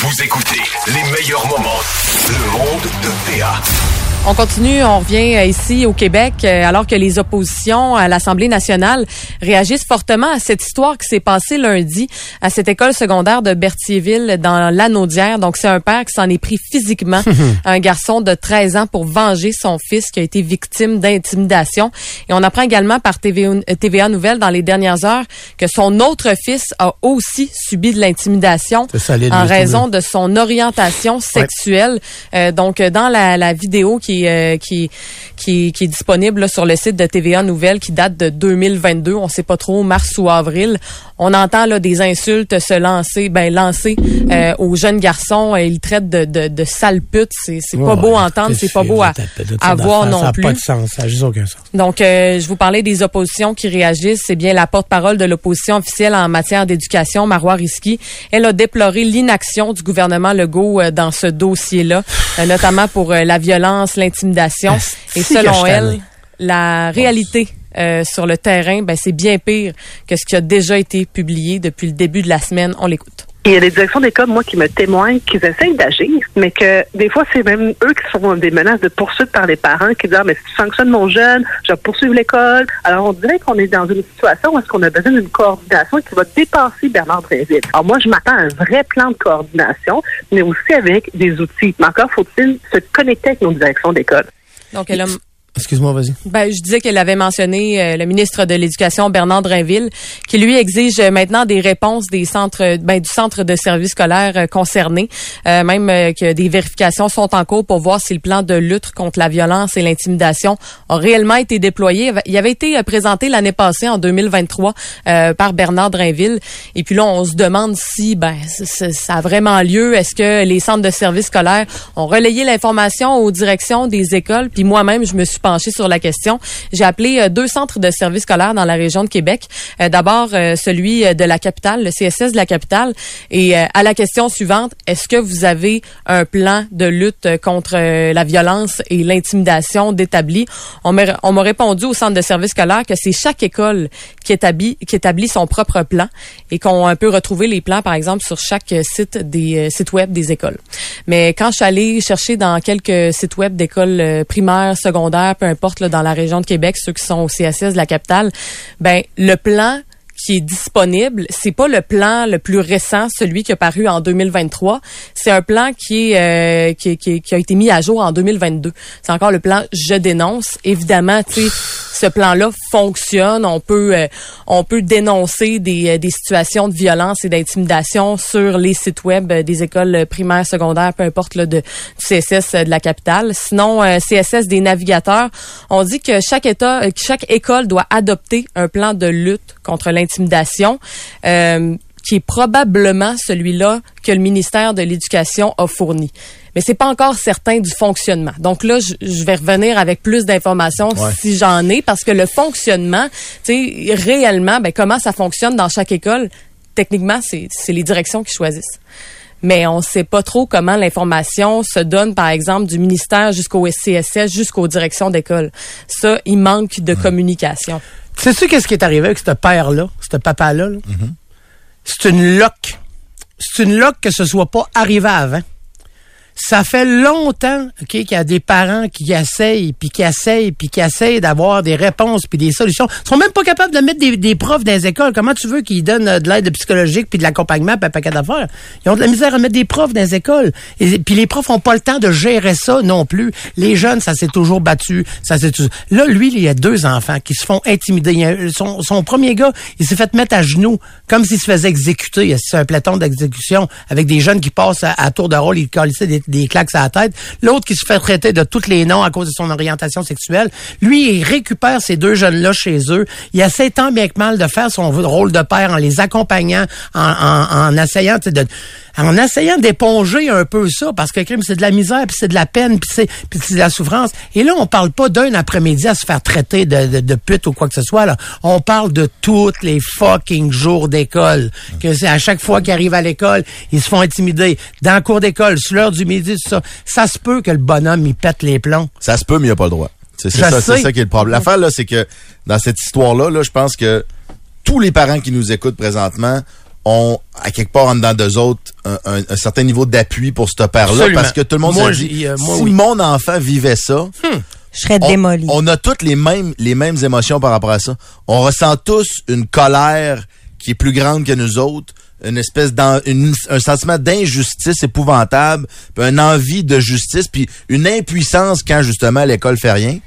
Vous écoutez les meilleurs moments. Le monde de PA. On continue, on revient euh, ici au Québec euh, alors que les oppositions à l'Assemblée nationale réagissent fortement à cette histoire qui s'est passée lundi à cette école secondaire de Berthierville dans l'Anaudière. Donc c'est un père qui s'en est pris physiquement à un garçon de 13 ans pour venger son fils qui a été victime d'intimidation. Et on apprend également par TVA, Nouvelle dans les dernières heures que son autre fils a aussi subi de l'intimidation en raison de son orientation sexuelle. Euh, donc dans la, la vidéo qui euh, qui, qui, qui, est disponible sur le site de TVA Nouvelles qui date de 2022. On sait pas trop, mars ou avril. On entend là, des insultes se lancer, ben lancer euh, aux jeunes garçons. Euh, ils traitent de, de, de sales putes. C'est, c'est pas beau à entendre, c'est pas beau à, à voir non plus. Ça n'a pas de sens, ça n'a juste aucun sens. Donc, euh, je vous parlais des oppositions qui réagissent. C'est bien la porte-parole de l'opposition officielle en matière d'éducation, Marois Risky. Elle a déploré l'inaction du gouvernement Legault euh, dans ce dossier-là, euh, notamment pour la violence, l'intimidation. Et selon elle, la réalité euh, sur le terrain, ben, c'est bien pire que ce qui a déjà été publié depuis le début de la semaine. On l'écoute. Il y a des directions d'école, moi, qui me témoignent qu'ils essayent d'agir, mais que des fois, c'est même eux qui sont des menaces de poursuite par les parents qui disent, ah, mais si tu sanctionnes mon jeune, je vais poursuivre l'école. Alors, on dirait qu'on est dans une situation où est-ce qu'on a besoin d'une coordination qui va dépasser Bernard Dréville. Alors, moi, je m'attends à un vrai plan de coordination, mais aussi avec des outils. Mais encore faut-il se connecter avec nos directions d'école. Donc, elle a Excuse-moi, vas-y. Ben, je disais qu'elle avait mentionné euh, le ministre de l'Éducation, Bernard Drinville, qui lui exige maintenant des réponses des centres, ben, du centre de services scolaires euh, concernés, euh, même que des vérifications sont en cours pour voir si le plan de lutte contre la violence et l'intimidation a réellement été déployé. Il avait été présenté l'année passée, en 2023, par Bernard Drinville. Et puis là, on se demande si ben, ça a vraiment lieu. Est-ce que les centres de services scolaires ont relayé l'information aux directions des écoles? Puis moi-même, je me suis penché sur la question. J'ai appelé euh, deux centres de services scolaires dans la région de Québec. Euh, d'abord, euh, celui de la capitale, le CSS de la capitale. Et à la question suivante, est-ce que vous avez un plan de lutte contre la violence et l'intimidation d'établi? On m'a répondu au centre de services scolaires que c'est chaque école qui établit, qui établit son propre plan et qu'on peut retrouver les plans, par exemple, sur chaque site des sites web des écoles. Mais quand je suis allée chercher dans quelques sites web d'écoles primaires, secondaires, peu importe là, dans la région de Québec, ceux qui sont au CSS de la capitale, ben le plan qui est disponible, c'est pas le plan le plus récent, celui qui a paru en 2023. C'est un plan euh, qui, qui, qui, a été mis à jour en 2022. C'est encore le plan Je dénonce. Évidemment, tu sais, ce plan-là fonctionne. On peut, euh, on peut dénoncer des, euh, des situations de violence et d'intimidation sur les sites web des écoles primaires, secondaires, peu importe là, de, du CSS de la capitale. Sinon, CSS des navigateurs, on dit que chaque État, chaque école doit adopter un plan de lutte contre l'intimidation intimidation, euh, qui est probablement celui-là que le ministère de l'Éducation a fourni. Mais c'est pas encore certain du fonctionnement. Donc là, je, vais revenir avec plus d'informations si j'en ai, parce que le fonctionnement, tu sais, réellement, ben, comment ça fonctionne dans chaque école, techniquement, c'est les directions qui choisissent mais on ne sait pas trop comment l'information se donne, par exemple, du ministère jusqu'au SCSS, jusqu'aux directions d'école. Ça, il manque de communication. Sais-tu qu'est-ce qui est arrivé avec ce père-là, ce papa-là? Mm-hmm. C'est une loque. C'est une loque que ce soit pas arrivé avant ça fait longtemps ok, qu'il y a des parents qui essayent, puis qui essayent, puis qui essayent d'avoir des réponses, puis des solutions. Ils sont même pas capables de mettre des, profs dans les écoles. Comment tu veux qu'ils donnent euh, de l'aide psychologique, puis de l'accompagnement, puis un paquet d'affaires? Ils ont de la misère à mettre des profs dans les écoles. Et puis les profs ont pas le temps de gérer ça non plus. Les jeunes, ça s'est toujours battu. Ça s'est Là, lui, il y a deux enfants qui se font intimider. Son, son premier gars, il s'est fait mettre à genoux, comme s'il se faisait exécuter. C'est un platon d'exécution avec des jeunes qui passent à, tour de rôle, ils des des claques à la tête. L'autre qui se fait traiter de tous les noms à cause de son orientation sexuelle. Lui, il récupère ces deux jeunes-là chez eux. Il essaie tant bien que mal de faire son rôle de père en les accompagnant, en, en, en essayant de en essayant d'éponger un peu ça, parce que crime, c'est de la misère, puis c'est de la peine, puis c'est, puis de la souffrance. Et là, on parle pas d'un après-midi à se faire traiter de, de, de, pute ou quoi que ce soit. Là. On parle de tous les fucking jours d'école. Que c'est à chaque fois qu'ils arrivent à l'école, ils se font intimider. Dans le cours d'école, sur l'heure du midi, ça. Ça se peut que le bonhomme, il pète les plombs. Ça se peut, mais il a pas le droit. C'est ça, c'est ça qui est le problème. L'affaire, là, c'est que dans cette histoire-là, là, je pense que tous les parents qui nous écoutent présentement ont, à quelque part en dedans d'eux autres, un, un, un certain niveau d'appui pour ce père-là. Parce que tout le monde moi, se dit, euh, moi, si oui. mon enfant vivait ça, Hmm. Je serais on, démoli. on a toutes les mêmes, les mêmes émotions par rapport à ça. On ressent tous une colère qui est plus grande que nous autres, un sentiment d'injustice épouvantable, une envie de justice, puis une impuissance quand justement l'école fait rien.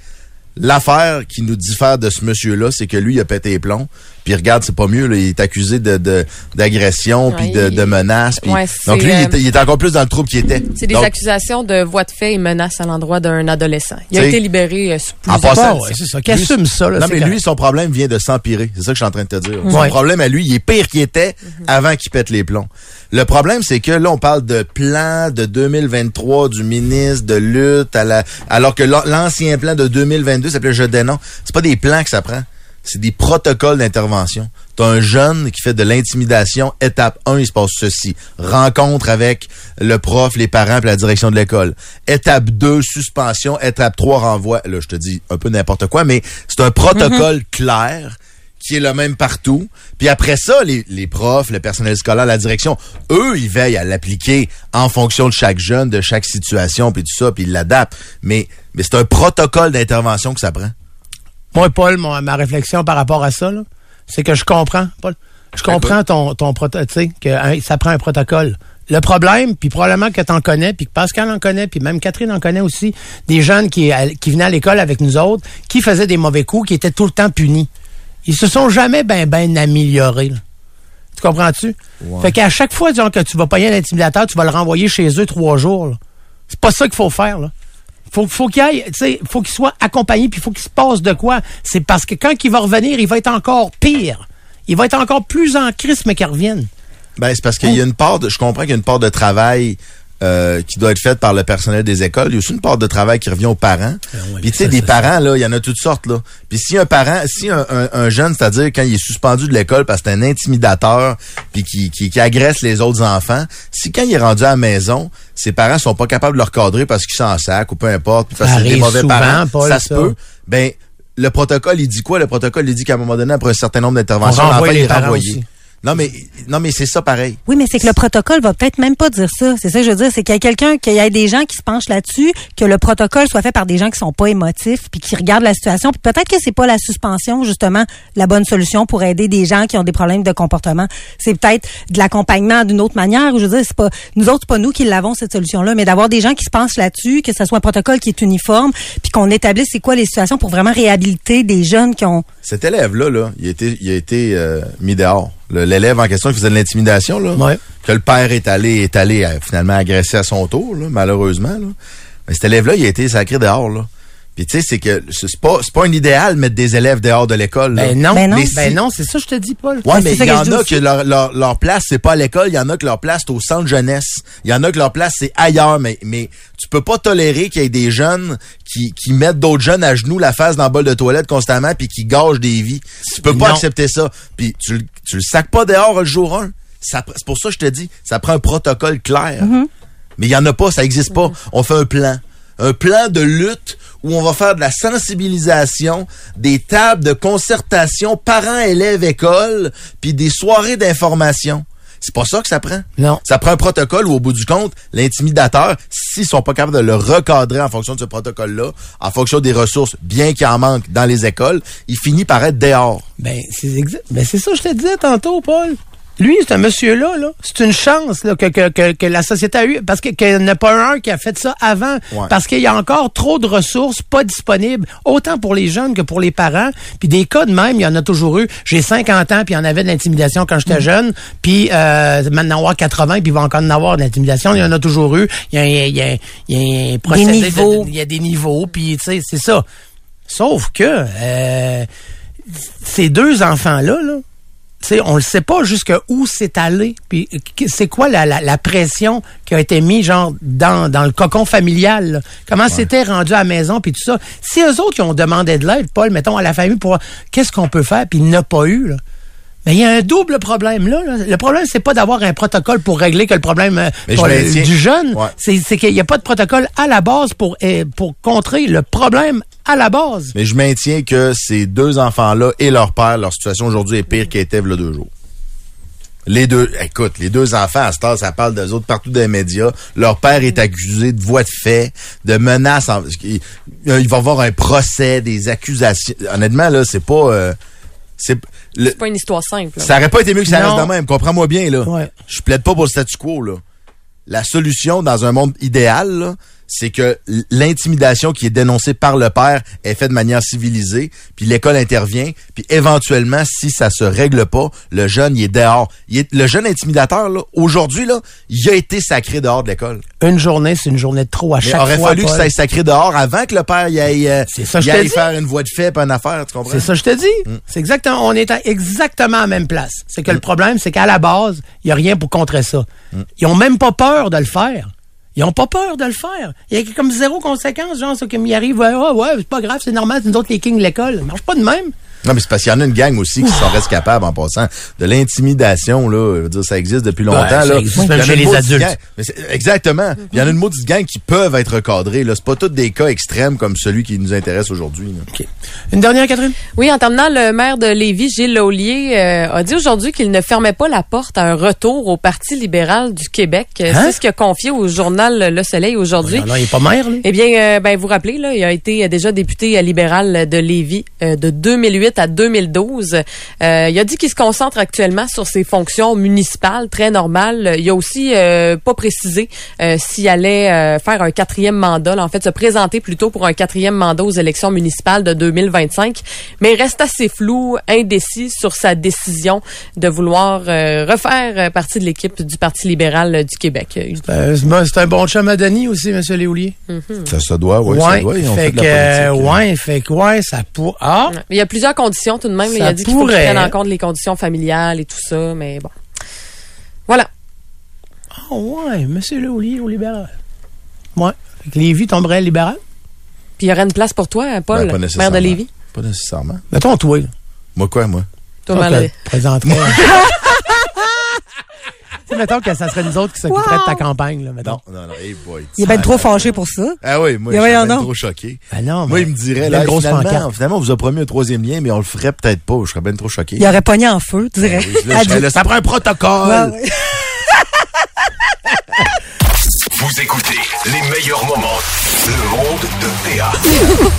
L'affaire qui nous diffère de ce monsieur-là, c'est que lui, il a pété les plombs. Puis regarde, c'est pas mieux, là, il est accusé de de- d'agression, puis de, Ouais, de menaces. puis- ouais, c'est, donc lui, il, euh, est, il est encore plus dans le trouble qu'il était. C'est des Donc, accusations de voies de fait et menaces à l'endroit d'un adolescent. Il a été libéré euh, sous En passant, ouais, c'est ça. Lui, assume ça, là, Non, mais lui, son problème vient de s'empirer. C'est ça que je suis en train de te dire. Son Ouais. problème à lui, il est pire qu'il était avant qu'il pète les plombs. Le problème, c'est que là, on parle de plan de 2023 du ministre de lutte, à la, alors que l'an- l'ancien plan de 2022 s'appelait Je dénonce. C'est pas des plans que ça prend. C'est des protocoles d'intervention. T'as un jeune qui fait de l'intimidation. Étape 1, il se passe ceci. Rencontre avec le prof, les parents et la direction de l'école. Étape 2, suspension. Étape 3, renvoi. Là, je te dis un peu n'importe quoi, mais c'est un protocole clair qui est le même partout. Puis après ça, les, les profs, le personnel scolaire, la direction, eux, ils veillent à l'appliquer en fonction de chaque jeune, de chaque situation, puis tout ça, puis ils l'adaptent. Mais, mais c'est un protocole d'intervention que ça prend. Moi, Paul, ma réflexion par rapport à ça, c'est que je comprends, Paul. Je comprends ton, ton proto, tu sais, que hein, ça prend un protocole. Le problème, puis probablement que tu en connais, puis que Pascal en connaît, puis même Catherine en connaît aussi, des jeunes qui, à- qui venaient à l'école avec nous autres, qui faisaient des mauvais coups, qui étaient tout le temps punis. Ils se sont jamais ben ben améliorés. là. Tu comprends-tu? Fait qu'à chaque fois disons, que tu vas payer un intimidateur, tu vas le renvoyer chez eux trois jours. C'est pas ça qu'il faut faire. Là. Faut, faut qu'il soit accompagné, puis faut qu'il se passe de quoi. C'est parce que quand il va revenir, il va être encore pire. Il va être encore plus en crise, mais qu'il revienne. Ben, c'est parce qu'il y a une part je comprends qu'il y a une part de travail euh, qui doit être faite par le personnel des écoles. Il y a aussi une part de travail qui revient aux parents. ouais, Puis tu sais, des parents, là, il y en a toutes sortes, là. Puis si un parent, si un, un- un jeune, c'est-à-dire quand il est suspendu de l'école parce que c'est un intimidateur, puis qui, qui, qui agresse les autres enfants, si quand il est rendu à la maison, ses parents sont pas capables de le recadrer parce qu'ils s'en sac ou peu importe, puis parce que c'est des mauvais souvent, parents, Paul, ça se peut. Ben, le protocole, il dit quoi? Le protocole, il dit qu'à un moment donné, après un certain nombre d'interventions, l'enfant les est renvoyé. Non, mais, non, mais c'est ça pareil. Oui, mais c'est que le protocole va peut-être même pas dire ça. C'est ça que je veux dire. C'est qu'il y a quelqu'un, qu'il y ait des gens qui se penchent là-dessus, que le protocole soit fait par des gens qui sont pas émotifs, puis qui regardent la situation. Puis peut-être que c'est pas la suspension, justement, la bonne solution pour aider des gens qui ont des problèmes de comportement. C'est peut-être de l'accompagnement d'une autre manière. Je veux dire, c'est pas, nous autres, c'est pas nous qui l'avons, cette solution-là, mais d'avoir des gens qui se penchent là-dessus, que ce soit un protocole qui est uniforme, puis qu'on établisse c'est quoi les situations pour vraiment réhabiliter des jeunes qui ont, Cet élève-là, là, il a été, il a été euh, mis dehors. L'élève en question qui faisait de l'intimidation, là, Ouais. que le père est allé, est allé euh, finalement agresser à son tour, là, malheureusement. Là. Mais cet élève-là, il a été sacré dehors. Là. Puis tu sais, c'est que c'est pas, c'est pas un idéal de mettre des élèves dehors de l'école. Ben non, Ben non. ben Mais non, c'est ça que je te dis, Paul. Ouais, Ben, mais il y en a aussi. que leur, leur, leur place, c'est pas à l'école. Il y en a que leur place, c'est au centre jeunesse. Il y en a que leur place, c'est ailleurs. Mais, mais tu peux pas tolérer qu'il y ait des jeunes qui, qui mettent d'autres jeunes à genoux, la face dans le bol de toilette constamment, puis qui gâchent des vies. Tu peux pas Non. accepter ça. Puis tu, le- tu le sacs pas dehors le jour 1. Ça, pr- c'est pour ça que je te dis, ça prend un protocole clair. Mais il y en a pas, ça existe pas. On fait un plan. Un plan de lutte où on va faire de la sensibilisation, des tables de concertation parents, élèves, écoles, puis des soirées d'information. C'est pas ça que ça prend? Non. Ça prend un protocole où, au bout du compte, l'intimidateur, s'ils sont pas capables de le recadrer en fonction de ce protocole-là, en fonction des ressources, bien qu'il en manque dans les écoles, il finit par être dehors. Ben, c'est exa- ben, c'est ça que je te disais tantôt, Paul. Lui, c'est un monsieur-là, là. C'est une chance là, que, que, que, que la société a eu. Parce que- qu'il n'y en a pas un qui a fait ça avant. Ouais. Parce qu'il y a encore trop de ressources pas disponibles, autant pour les jeunes que pour les parents. Puis des cas de même, il y en a toujours eu. J'ai 50 ans, puis il y en avait de l'intimidation quand j'étais jeune. Puis euh, maintenant, avoir 80, puis il va encore en avoir de l'intimidation. Il y en a toujours eu. Il y a, il y a, il y a un procédé de- niveaux. il y a des niveaux, puis tu sais, c'est ça. Sauf que euh, ces deux enfants-là, là, tu on ne sait pas jusqu'à où c'est allé. Puis c'est quoi la, la, la pression qui a été mise genre dans, dans le cocon familial. là? Comment c'était rendu à la maison puis tout ça? Si eux autres qui ont demandé de l'aide, Paul, mettons à la famille pour qu'est-ce qu'on peut faire puis il n'a pas eu là? Mais il y a un double problème là. là. Le problème c'est pas d'avoir un protocole pour régler que le problème euh, je du jeune, Ouais. c'est qu'il n'y a pas de protocole à la base pour euh, pour contrer le problème à la base. Mais je maintiens que ces deux enfants-là et leur père, leur situation aujourd'hui est pire qu'elle était il y a deux jours. Les deux, écoute, les deux enfants, à heure, ça parle d'eux autres partout dans les médias. Leur père est accusé de voies de fait, de menaces. en- il, il va avoir un procès, des accusations. Honnêtement, là, c'est pas... euh, c'est pas une histoire simple. là. ça aurait pas été mieux que ça Non. reste de même. Comprends-moi bien, là. Ouais. Je plaide pas pour le statu quo, là. La solution dans un monde idéal, là, c'est que l'intimidation qui est dénoncée par le père est faite de manière civilisée, puis l'école intervient, puis éventuellement, si ça se règle pas, le jeune, il est dehors. Il est, le jeune intimidateur, là, aujourd'hui, là, il a été sacré dehors de l'école. Une journée, c'est une journée de trop à Mais chaque aurait fois. fallu que ça aille sacré dehors avant que le père y aille, euh, ça, y aille faire une voie de fait, pas une affaire, tu comprends? C'est ça, je te dis. C'est exactement, on est à exactement à la même place. C'est que le problème, c'est qu'à la base, il n'y a rien pour contrer ça. Ils ont même pas peur de le faire. Ils ont pas peur de le faire. Il y a comme zéro conséquence, genre, ça qui m'y arrive, ouais, ouais, ouais, c'est pas grave, c'est normal, c'est nous autres les kings de l'école. Ça marche pas de même. Non, mais c'est parce qu'il y en a une gang aussi qui sont restent capables, en passant, de l'intimidation, là. Je veux dire, ça existe depuis longtemps, ça là. existe même chez les adultes. gang. Mais c'est- exactement. Il y en a une maudite gang qui peuvent être recadrés, là. C'est pas tous des cas extrêmes comme celui qui nous intéresse aujourd'hui, là. Une dernière, Catherine? Oui, en terminant, le maire de Lévis, Gilles Laulier, euh, a dit aujourd'hui qu'il ne fermait pas la porte à un retour au Parti libéral du Québec. Euh, Hein? C'est ce qu'il a confié au journal Le Soleil aujourd'hui. Non, non, il est pas maire, lui? Eh bien, euh, ben, vous vous rappelez, là, il a été déjà député libéral de Lévis euh, de 2008 à 2012. Euh, il a dit qu'il se concentre actuellement sur ses fonctions municipales, très normales. Il a aussi euh, pas précisé euh, s'il allait euh, faire un quatrième mandat, là, en fait, se présenter plutôt pour un quatrième mandat aux élections municipales de 2025. Mais il reste assez flou, indécis sur sa décision de vouloir euh, refaire partie de l'équipe du Parti libéral du Québec. C'est un bon chum à Denis aussi, M. Léoulier. Ça se doit, oui, ça doit. Ils ont fait fait de que, la politique. euh, ouais, fait que, ouais, ça pour, ah, Il y a plusieurs conditions tout de même. là. Il a dit qu'il faut qu'il prenne en compte les conditions familiales et tout ça, mais bon. Voilà. ah, ouais, M. Léoulier au libéral. Ouais. Fait que Lévis tomberait libéral. Puis il y aurait une place pour toi, hein, Paul, Ben, pas maire nécessairement. de Lévis? Pas nécessairement. Mettons, toi. Moi, quoi, moi? Toi, maire sais, mettons que ça serait nous autres qui s'occuperaient de ta campagne, là, mettons. Non, non, non, hey boy. Il est bien trop fâché pour ça. Ah oui, moi, je suis trop choqué. Ben non, Moi, il me dirait, là, grosse finalement, finalement, on vous a promis un troisième lien, mais on le ferait peut-être pas. Je serais bien trop choqué. Il aurait pogné en feu, tu dirais. Ben ça prend un protocole. Ouais, ouais. Vous écoutez les meilleurs moments. Le monde de PA.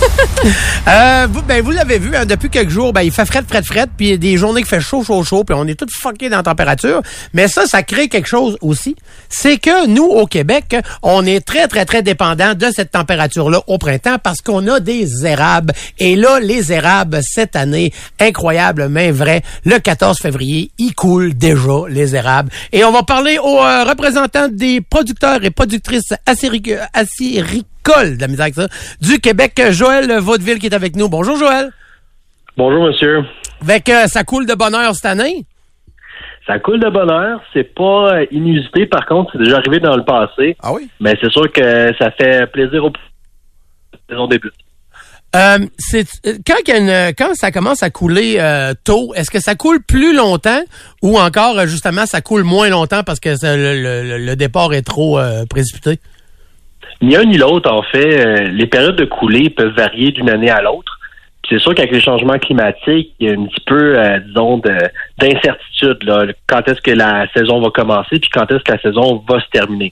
Euh, vous, ben, vous l'avez vu, hein, depuis quelques jours, ben, il fait fret, fret, fret, puis il des journées qui fait chaud, chaud, chaud, puis on est tous fuckés dans la température. Mais ça, ça crée quelque chose aussi. C'est que nous, au Québec, on est très, très, très dépendant de cette température-là au printemps parce qu'on a des érables. Et là, les érables, cette année, incroyable, mais vrai, le 14 février, ils coulent déjà, les érables. Et on va parler aux euh, représentants des producteurs et productrices acéric- acéricoles, de la misère avec ça, du Québec, Joël Vaudeville qui est avec nous. Bonjour Joël. Bonjour, monsieur. Avec euh, ça coule de bonheur cette année? Ça coule de bonheur. C'est pas euh, inusité, par contre. C'est déjà arrivé dans le passé. Ah oui? Mais c'est sûr que ça fait plaisir au saison. Euh, c'est euh, quand, il y a une- quand ça commence à couler euh, tôt, est-ce que ça coule plus longtemps ou encore justement ça coule moins longtemps parce que ça- le, le- le départ est trop euh, précipité? Ni un ni l'autre, en fait. euh, les périodes de coulée peuvent varier d'une année à l'autre. C'est sûr qu'avec les changements climatiques, il y a un petit peu, euh, disons, de- d'incertitude. Quand est-ce que la saison va commencer, puis quand est-ce que la saison va se terminer.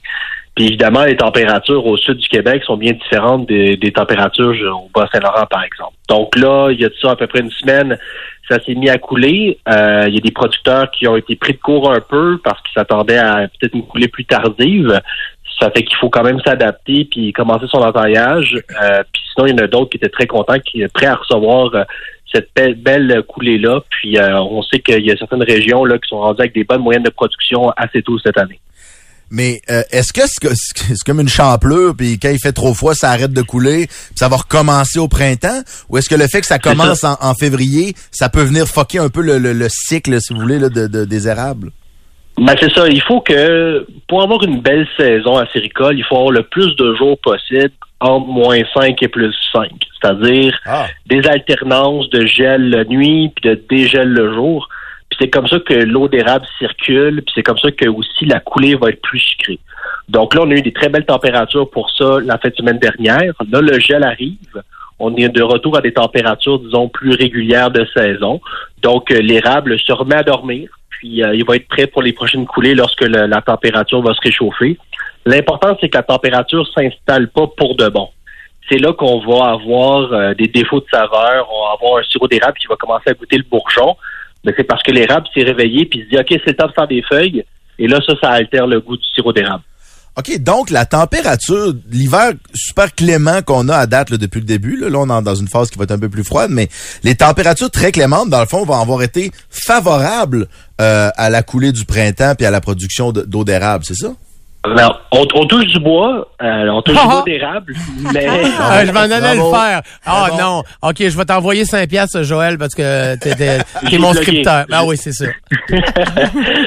Puis évidemment, les températures au sud du Québec sont bien différentes des, des températures au Bas-Saint-Laurent, par exemple. Donc là, il y a de ça à peu près une semaine, ça s'est mis à couler. Euh, Il y a des producteurs qui ont été pris de court un peu parce qu'ils s'attendaient à peut-être une coulée plus tardive. Ça fait qu'il faut quand même s'adapter puis commencer son entaillage. Euh, puis sinon, il y en a d'autres qui étaient très contents, qui étaient prêts à recevoir euh, cette belle, belle coulée-là. Puis euh, on sait qu'il y a certaines régions là qui sont rendues avec des bonnes moyennes de production assez tôt cette année. Mais euh, est-ce que c'est comme une champlure, puis quand il fait trop froid, ça arrête de couler, puis ça va recommencer au printemps? Ou est-ce que le fait que ça commence en, en février, ça peut venir fucker un peu le, le- le cycle, si vous voulez, là, de, de- des érables? Ben c'est ça. Il faut que pour avoir une belle saison à Séricole, il faut avoir le plus de jours possible entre moins 5 et plus 5. C'est-à-dire Ah. des alternances de gel la nuit puis de dégel le jour. Puis c'est comme ça que l'eau d'érable circule, puis c'est comme ça que aussi la coulée va être plus sucrée. Donc là, on a eu des très belles températures pour ça la fin de semaine dernière. Là, le gel arrive. On est de retour à des températures, disons, plus régulières de saison. Donc, euh, l'érable se remet à dormir, puis euh, il va être prêt pour les prochaines coulées lorsque le- la température va se réchauffer. L'important, c'est que la température s'installe pas pour de bon. C'est là qu'on va avoir euh, des défauts de saveur, on va avoir un sirop d'érable qui va commencer à goûter le bourgeon. Mais c'est parce que l'érable s'est réveillé puis se dit, OK, c'est le temps de faire des feuilles. Et là, ça, ça altère le goût du sirop d'érable. OK, donc la température, l'hiver super clément qu'on a à date depuis le début, là, là, on est dans une phase qui va être un peu plus froide, mais les températures très clémentes, dans le fond, vont avoir été favorables euh, à la coulée du printemps puis à la production de- d'eau d'érable, c'est ça? Alors, on, on touche du bois, euh, on touche du bois d'érable, mais... Ah, je m'en allais le faire. Ah Bravo. non. OK, je vais t'envoyer 5 piastres, Joël, parce que t'es, t'es- mon bloqué. scripteur. Ah oui, c'est ça.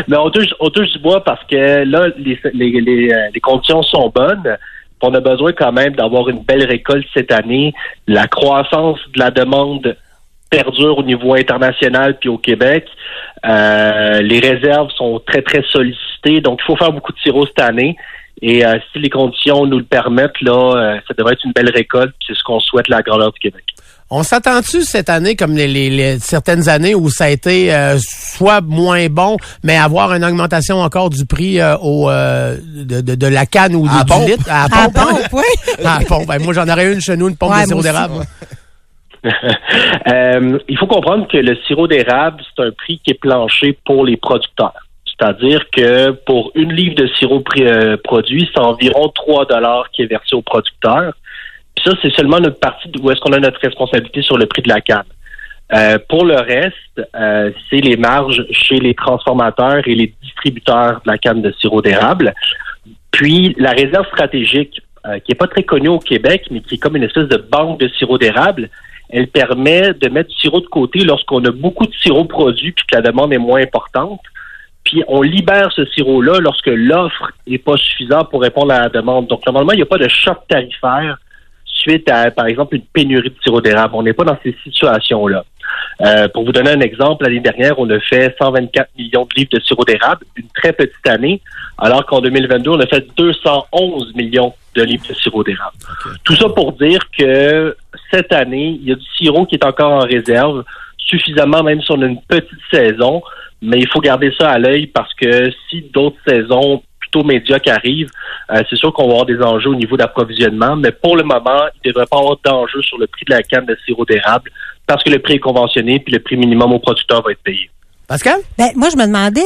Mais on touche, on touche du bois parce que là, les, les, les, euh, les conditions sont bonnes. On a besoin quand même d'avoir une belle récolte cette année. La croissance de la demande perdure au niveau international puis au Québec. Euh, les réserves sont très, très sollicitées. Donc, il faut faire beaucoup de sirop cette année. Et euh, si les conditions nous le permettent, là, euh, ça devrait être une belle récolte. C'est ce qu'on souhaite la grandeur du Québec. On s'attend-tu cette année, comme les, les- les- certaines années où ça a été euh, soit moins bon, mais avoir une augmentation encore du prix euh, au, euh, de, de, de la canne ou À du pompe. litre? À la À pompe. pompe, oui. À la pompe. Ben, moi, j'en aurais une chez nous, une pompe Ouais, de sirop d'érable. Euh, il faut comprendre que le sirop d'érable, c'est un prix qui est planché pour les producteurs. C'est-à-dire que pour une livre de sirop euh, produit, c'est environ 3 dollars qui est versé au producteur. Puis ça, c'est seulement notre partie où est-ce qu'on a notre responsabilité sur le prix de la canne. Euh, pour le reste, euh, c'est les marges chez les transformateurs et les distributeurs de la canne de sirop d'érable. Puis la réserve stratégique, euh, qui est pas très connue au Québec, mais qui est comme une espèce de banque de sirop d'érable, elle permet de mettre du sirop de côté lorsqu'on a beaucoup de sirop produit puis que la demande est moins importante. Puis on libère ce sirop-là lorsque l'offre n'est pas suffisante pour répondre à la demande. Donc normalement, il n'y a pas de choc tarifaire suite à, par exemple, une pénurie de sirop d'érable. On n'est pas dans ces situations-là. Euh, pour vous donner un exemple, l'année dernière, on a fait 124 millions de livres de sirop d'érable, une très petite année, alors qu'en 2022, on a fait 211 millions de livres de sirop d'érable. Tout ça pour dire que cette année, il y a du sirop qui est encore en réserve, suffisamment même si on a une petite saison, mais il faut garder ça à l'œil parce que si d'autres saisons plutôt médiocres arrivent, euh, c'est sûr qu'on va avoir des enjeux au niveau d'approvisionnement, mais pour le moment, il ne devrait pas avoir d'enjeu sur le prix de la canne de sirop d'érable parce que le prix est conventionné puis le prix minimum au producteur va être payé. Pascal? Ben, moi, je me demandais,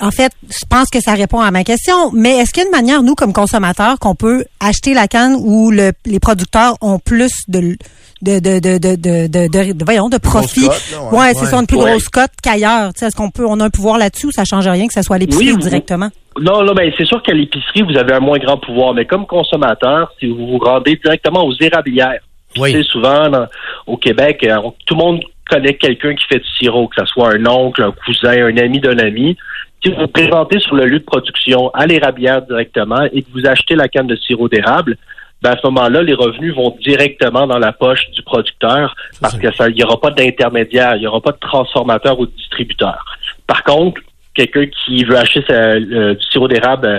en fait, je pense que ça répond à ma question, mais est-ce qu'il y a une manière, nous, comme consommateurs, qu'on peut acheter la canne où le, les producteurs ont plus de, de, de, de, de, de, de, de- de- voyons, de profit? cote, là, ouais. ouais, c'est ça, une plus Ouais. grosse cote qu'ailleurs. Tu sais, Est-ce qu'on peut, on a un pouvoir là-dessus ou ça change rien que ça soit à l'épicerie Oui, directement? Non, non, ben c'est sûr qu'à l'épicerie, vous avez un moins grand pouvoir, mais comme consommateur, si vous vous rendez directement aux érablières, Oui. tu sais, souvent dans- au Québec, euh, on- tout le monde connaît quelqu'un qui fait du sirop, que ce soit un oncle, un cousin, un ami d'un ami. Si vous vous présentez sur le lieu de production à l'érablière directement et que vous achetez la canne de sirop d'érable, ben à ce moment-là, les revenus vont directement dans la poche du producteur parce que ça, il n'y aura pas d'intermédiaire, il n'y aura pas de transformateur ou de distributeur. Par contre, quelqu'un qui veut acheter sa- euh, du sirop d'érable euh,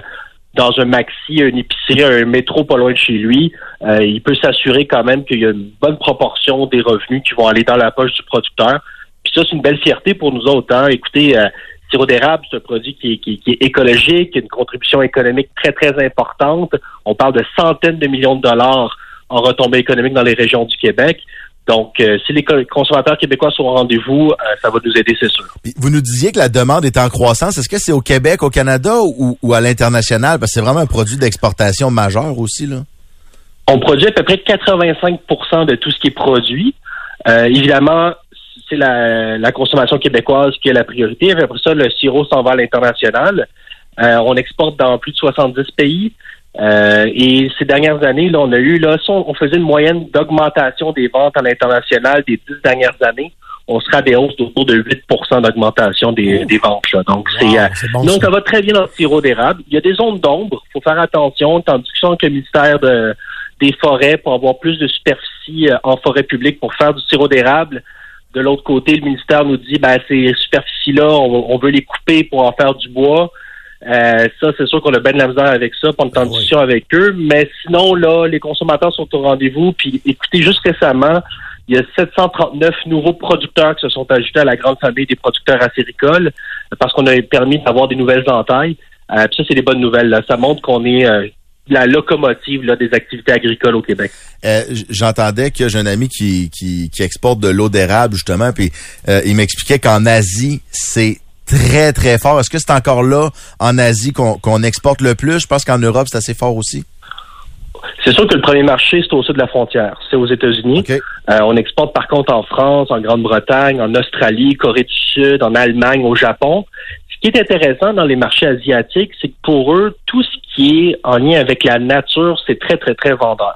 dans un maxi, une épicerie, un métro pas loin de chez lui, euh, il peut s'assurer quand même qu'il y a une bonne proportion des revenus qui vont aller dans la poche du producteur. Puis ça, c'est une belle fierté pour nous autres. Hein. Écoutez, sirop d'érable, c'est un produit qui est, qui, qui est écologique, qui a une contribution économique très, très importante. On parle de centaines de millions de dollars en retombées économiques dans les régions du Québec. Donc, euh, si les co- consommateurs québécois sont au rendez-vous, euh, ça va nous aider, c'est sûr. Puis vous nous disiez que la demande est en croissance. Est-ce que c'est au Québec, au Canada ou, ou à l'international? Parce que c'est vraiment un produit d'exportation majeur aussi, là. On produit à peu près 85% de tout ce qui est produit. Euh, évidemment, c'est la, la consommation québécoise qui est la priorité. Après ça, le sirop s'en va à l'international. Euh, on exporte dans plus de 70 pays. Euh, et ces dernières années, là, on a eu, là, si on, on faisait une moyenne d'augmentation des ventes à l'international des dix dernières années, on sera à des hausses d'autour de 8% d'augmentation des, des ventes. Là. Donc, c'est, euh, c'est bon, non, ça. va très bien dans le sirop d'érable. Il y a des zones d'ombre. Il faut faire attention. En discussion avec le ministère de, des forêts pour avoir plus de superficie euh, en forêt publique pour faire du sirop d'érable. De l'autre côté, le ministère nous dit, ben, ces superficies-là, on, on veut les couper pour en faire du bois. Euh, ça, c'est sûr qu'on a bien de la misère avec ça, pour Ben en discussion avec eux. Mais sinon, là, les consommateurs sont au rendez-vous. Puis, écoutez, juste récemment, il y a 739 nouveaux producteurs qui se sont ajoutés à la grande famille des producteurs acéricoles parce qu'on a permis d'avoir des nouvelles entailles. Euh, puis ça, c'est des bonnes nouvelles. là. Ça montre qu'on est euh, la locomotive là, des activités agricoles au Québec. Euh, J'entendais que j'ai un ami qui, qui, qui exporte de l'eau d'érable, justement, puis euh, il m'expliquait qu'en Asie, c'est très, très fort. Est-ce que c'est encore là, en Asie, qu'on exporte le plus? Je pense qu'en Europe, c'est assez fort aussi. C'est sûr que le premier marché, c'est au sud de la frontière. C'est aux États-Unis. Euh, on exporte par contre en France, en Grande-Bretagne, en Australie, Corée du Sud, en Allemagne, au Japon. Ce qui est intéressant dans les marchés asiatiques, c'est que pour eux, tout ce qui est en lien avec la nature, c'est très, très, très vendeur.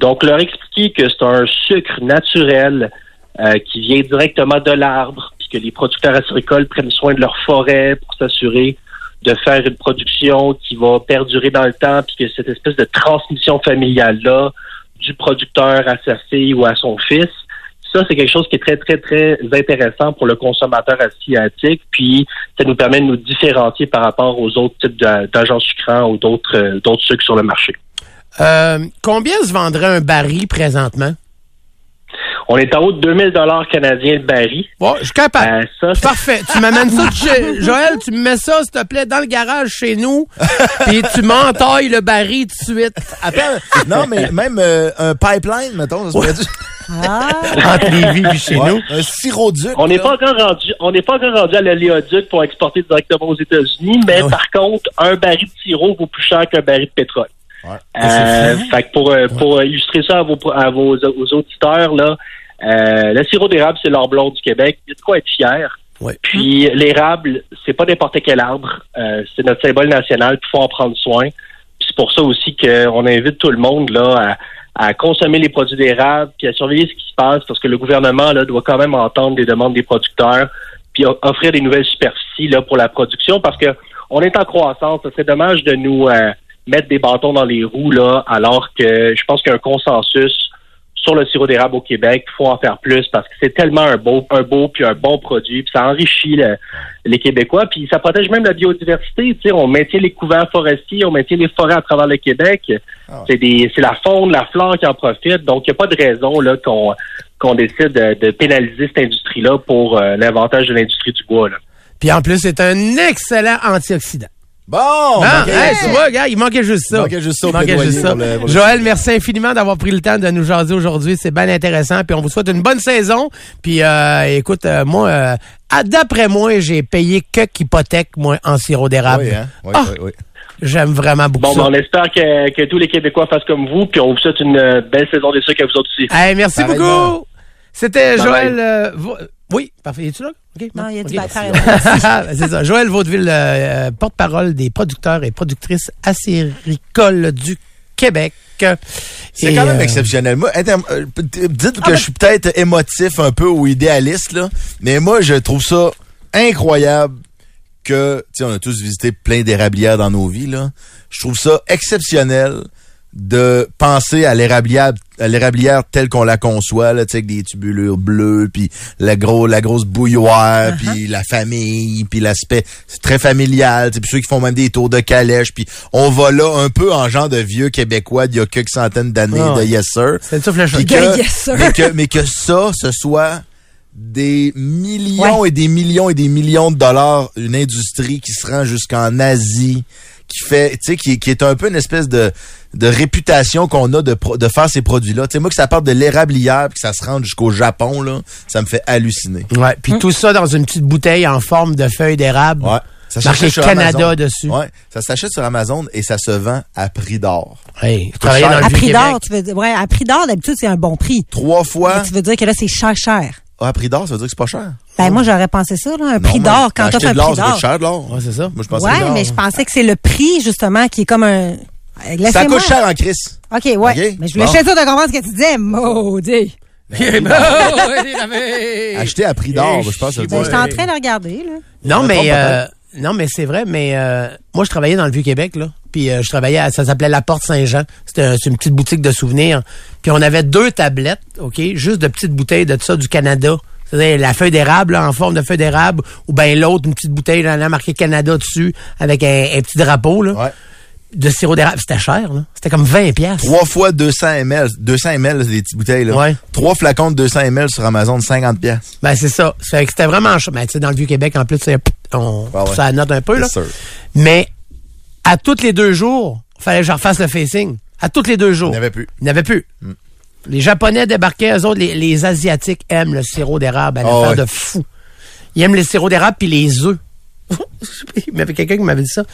Donc, leur expliquer que c'est un sucre naturel euh, qui vient directement de l'arbre, puis que les producteurs agricoles prennent soin de leur forêt pour s'assurer de faire une production qui va perdurer dans le temps, puis que cette espèce de transmission familiale-là du producteur à sa fille ou à son fils, ça, c'est quelque chose qui est très, très, très intéressant pour le consommateur asiatique, puis ça nous permet de nous différencier par rapport aux autres types d'a- d'agents sucrants ou d'autres euh, d'autres sucres sur le marché. Euh, combien se vendrait un baril présentement? On est en haut de 2000 dollars canadiens de baril. Bon, je suis capable. Euh, ça, Parfait. Tu m'amènes ça de chez... Joël, tu me mets ça, s'il te plaît, dans le garage chez nous, puis tu m'entailles le baril tout de suite. Attends, non, mais même euh, un pipeline, mettons, ça se. Ah, Entre les vies chez Ouais, nous. Un sirop-duc. On n'est pas encore rendu, on n'est pas encore rendu à l'oléoduc pour exporter directement aux États-Unis, mais Ah ouais. par contre, un baril de sirop vaut plus cher qu'un baril de pétrole. Ouais. Euh, fait que pour, euh, pour illustrer ça à vos, à vos aux auditeurs, là, euh, le sirop d'érable, c'est l'or blond du Québec. Il y a de quoi être fier. Ouais. Puis l'érable, c'est pas n'importe quel arbre. Euh, c'est notre symbole national, puis il faut en prendre soin. Puis c'est pour ça aussi qu'on invite tout le monde là à, à consommer les produits d'érable, puis à surveiller ce qui se passe, parce que le gouvernement là doit quand même entendre les demandes des producteurs, puis offrir des nouvelles superficies là pour la production, parce que on est en croissance. Ce serait dommage de nous euh, mettre des bâtons dans les roues là, alors que je pense qu'il consensus sur le sirop d'érable au Québec. Il faut en faire plus parce que c'est tellement un beau, un beau puis un bon produit. Puis ça enrichit le- les Québécois. Puis ça protège même la biodiversité. On maintient les couverts forestiers, on maintient les forêts à travers le Québec. C'est des, c'est la faune, la flore qui en profite. Donc il n'y a pas de raison là qu'on qu'on décide de, de pénaliser cette industrie-là pour euh, l'avantage de l'industrie du bois. Là. Puis en plus, c'est un excellent antioxydant. Bon! Ah, manquait hey, ça. tu vois, gars, il manquait juste ça. Il manquait juste ça Il manquait plaidoyer juste ça. pour le- pour le- Joël, merci infiniment d'avoir pris le temps de nous jaser aujourd'hui. C'est bien intéressant. Puis on vous souhaite une bonne saison. Puis euh, écoute, euh, moi, euh, d'après moi, j'ai payé que hypothèque, moi, en sirop d'érable. Oui, hein? Oui, Ah! oui, oui. J'aime vraiment beaucoup Bon, ça. ben, on espère que, que tous les Québécois fassent comme vous. Puis on vous souhaite une belle saison des sucres à vous autres aussi. Hey, merci beaucoup. C'était Joël. Oui, parfait. Es-tu là? Non, il y a du OK. bac, pareil. C'est ça. Joël Vaudeville, euh, euh, porte-parole des producteurs et productrices acéricoles du Québec. C'est quand même euh, exceptionnel. Moi, dites que je suis peut-être émotif un peu ou idéaliste, là, mais moi, je trouve ça incroyable que, tu sais, on a tous visité plein d'érablières dans nos vies, là. Je trouve ça exceptionnel de penser à l'érablière, à l'érablière telle qu'on la conçoit, là, tu sais, avec des tubulures bleues, puis la gros, la grosse bouilloire, puis la famille, puis l'aspect c'est très familial, tu sais, puis ceux qui font même des tours de calèche, puis on va là un peu en genre de vieux québécois d'il y a quelques centaines d'années Ah. de Yes Sir. De Yes Sir. mais, que, mais que ça, ce soit des millions et des millions et des millions de dollars, une industrie qui se rend jusqu'en Asie, qui fait, tu sais, qui, qui est un peu une espèce de, de réputation qu'on a de, pro- de faire ces produits-là. Tu sais, moi, que ça parte de l'érable hier, puis que ça se rende jusqu'au Japon, là, ça me fait halluciner. Ouais, puis tout ça dans une petite bouteille en forme de feuille d'érable. Ouais. Ça Marqué s'achète sur Canada Amazon. dessus. Ouais. Ça s'achète sur Amazon et ça se vend à prix d'or. Hey, À prix d'or, tu veux dire. Ouais, à prix d'or, d'habitude, c'est un bon prix. Trois fois. Mais tu veux dire que là, c'est cher, cher. Ah, à prix d'or, ça veut dire que c'est pas cher? Ben, moi, j'aurais pensé ça, là, un prix d'or, quand t'as fait un prix ça coûte d'or. cher de l'or. Ouais, c'est ça. Moi, je pense Ouais, mais je pensais que c'est le prix, justement, qui est comme un. Ça coûte cher en crise. OK, ouais. Mais je voulais bon. juste être sûr de comprendre ce que tu disais. Maudit. Acheter à prix d'or, je pense que ça veut Ben, dire. j'étais en train de regarder, là. Non, Je mais euh, non, mais c'est vrai. Mais euh, moi, je travaillais dans le Vieux-Québec là. Puis euh, je travaillais, à, ça s'appelait la Porte Saint-Jean. C'était une petite boutique de souvenirs. Puis on avait deux tablettes, ok, juste de petites bouteilles de ça du Canada. C'est-à-dire la feuille d'érable là, en forme de feuille d'érable, ou ben l'autre une petite bouteille là, là, marqué Canada dessus avec un, un petit drapeau là, Ouais. de sirop d'érable. C'était cher là. C'était comme 20 pièces. Trois fois 200 ml. 200 ml, c'est des petites bouteilles, là. Ouais. Trois flacons de 200 ml sur Amazon, 50 pièces. Ben c'est ça. C'était vraiment cher. Ben, tu sais, dans le Vieux-Québec, en plus, c'est- on Ah ouais. ça note un peu là. Sûr. Mais à tous les deux jours, fallait que je refasse le facing. À tous les deux jours. Il n'y avait plus. Il n'y avait plus. Les Japonais débarquaient, eux autres, les, les Asiatiques aiment le sirop d'érable à Ah l'affaire ouais. de fou. Ils aiment le sirop d'érable puis les œufs. Il y avait quelqu'un qui m'avait dit ça.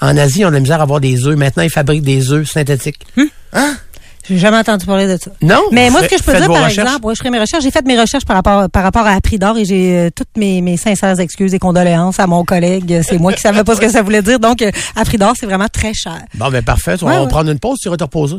En Asie, ils ont de la misère à avoir des œufs. Maintenant, ils fabriquent des œufs synthétiques. J'ai jamais entendu parler de ça. Non? Mais moi, ce que je peux dire, par recherches. exemple, ouais, je ferai mes recherches. J'ai fait mes recherches par rapport, par rapport à prix d'or et j'ai euh, toutes mes, mes sincères excuses et condoléances à mon collègue. C'est moi qui savais pas ce que ça voulait dire. Donc, euh, à prix d'or, c'est vraiment très cher. Bon, ben parfait. On Ouais, va ouais. prendre une pause, tu vas te reposer.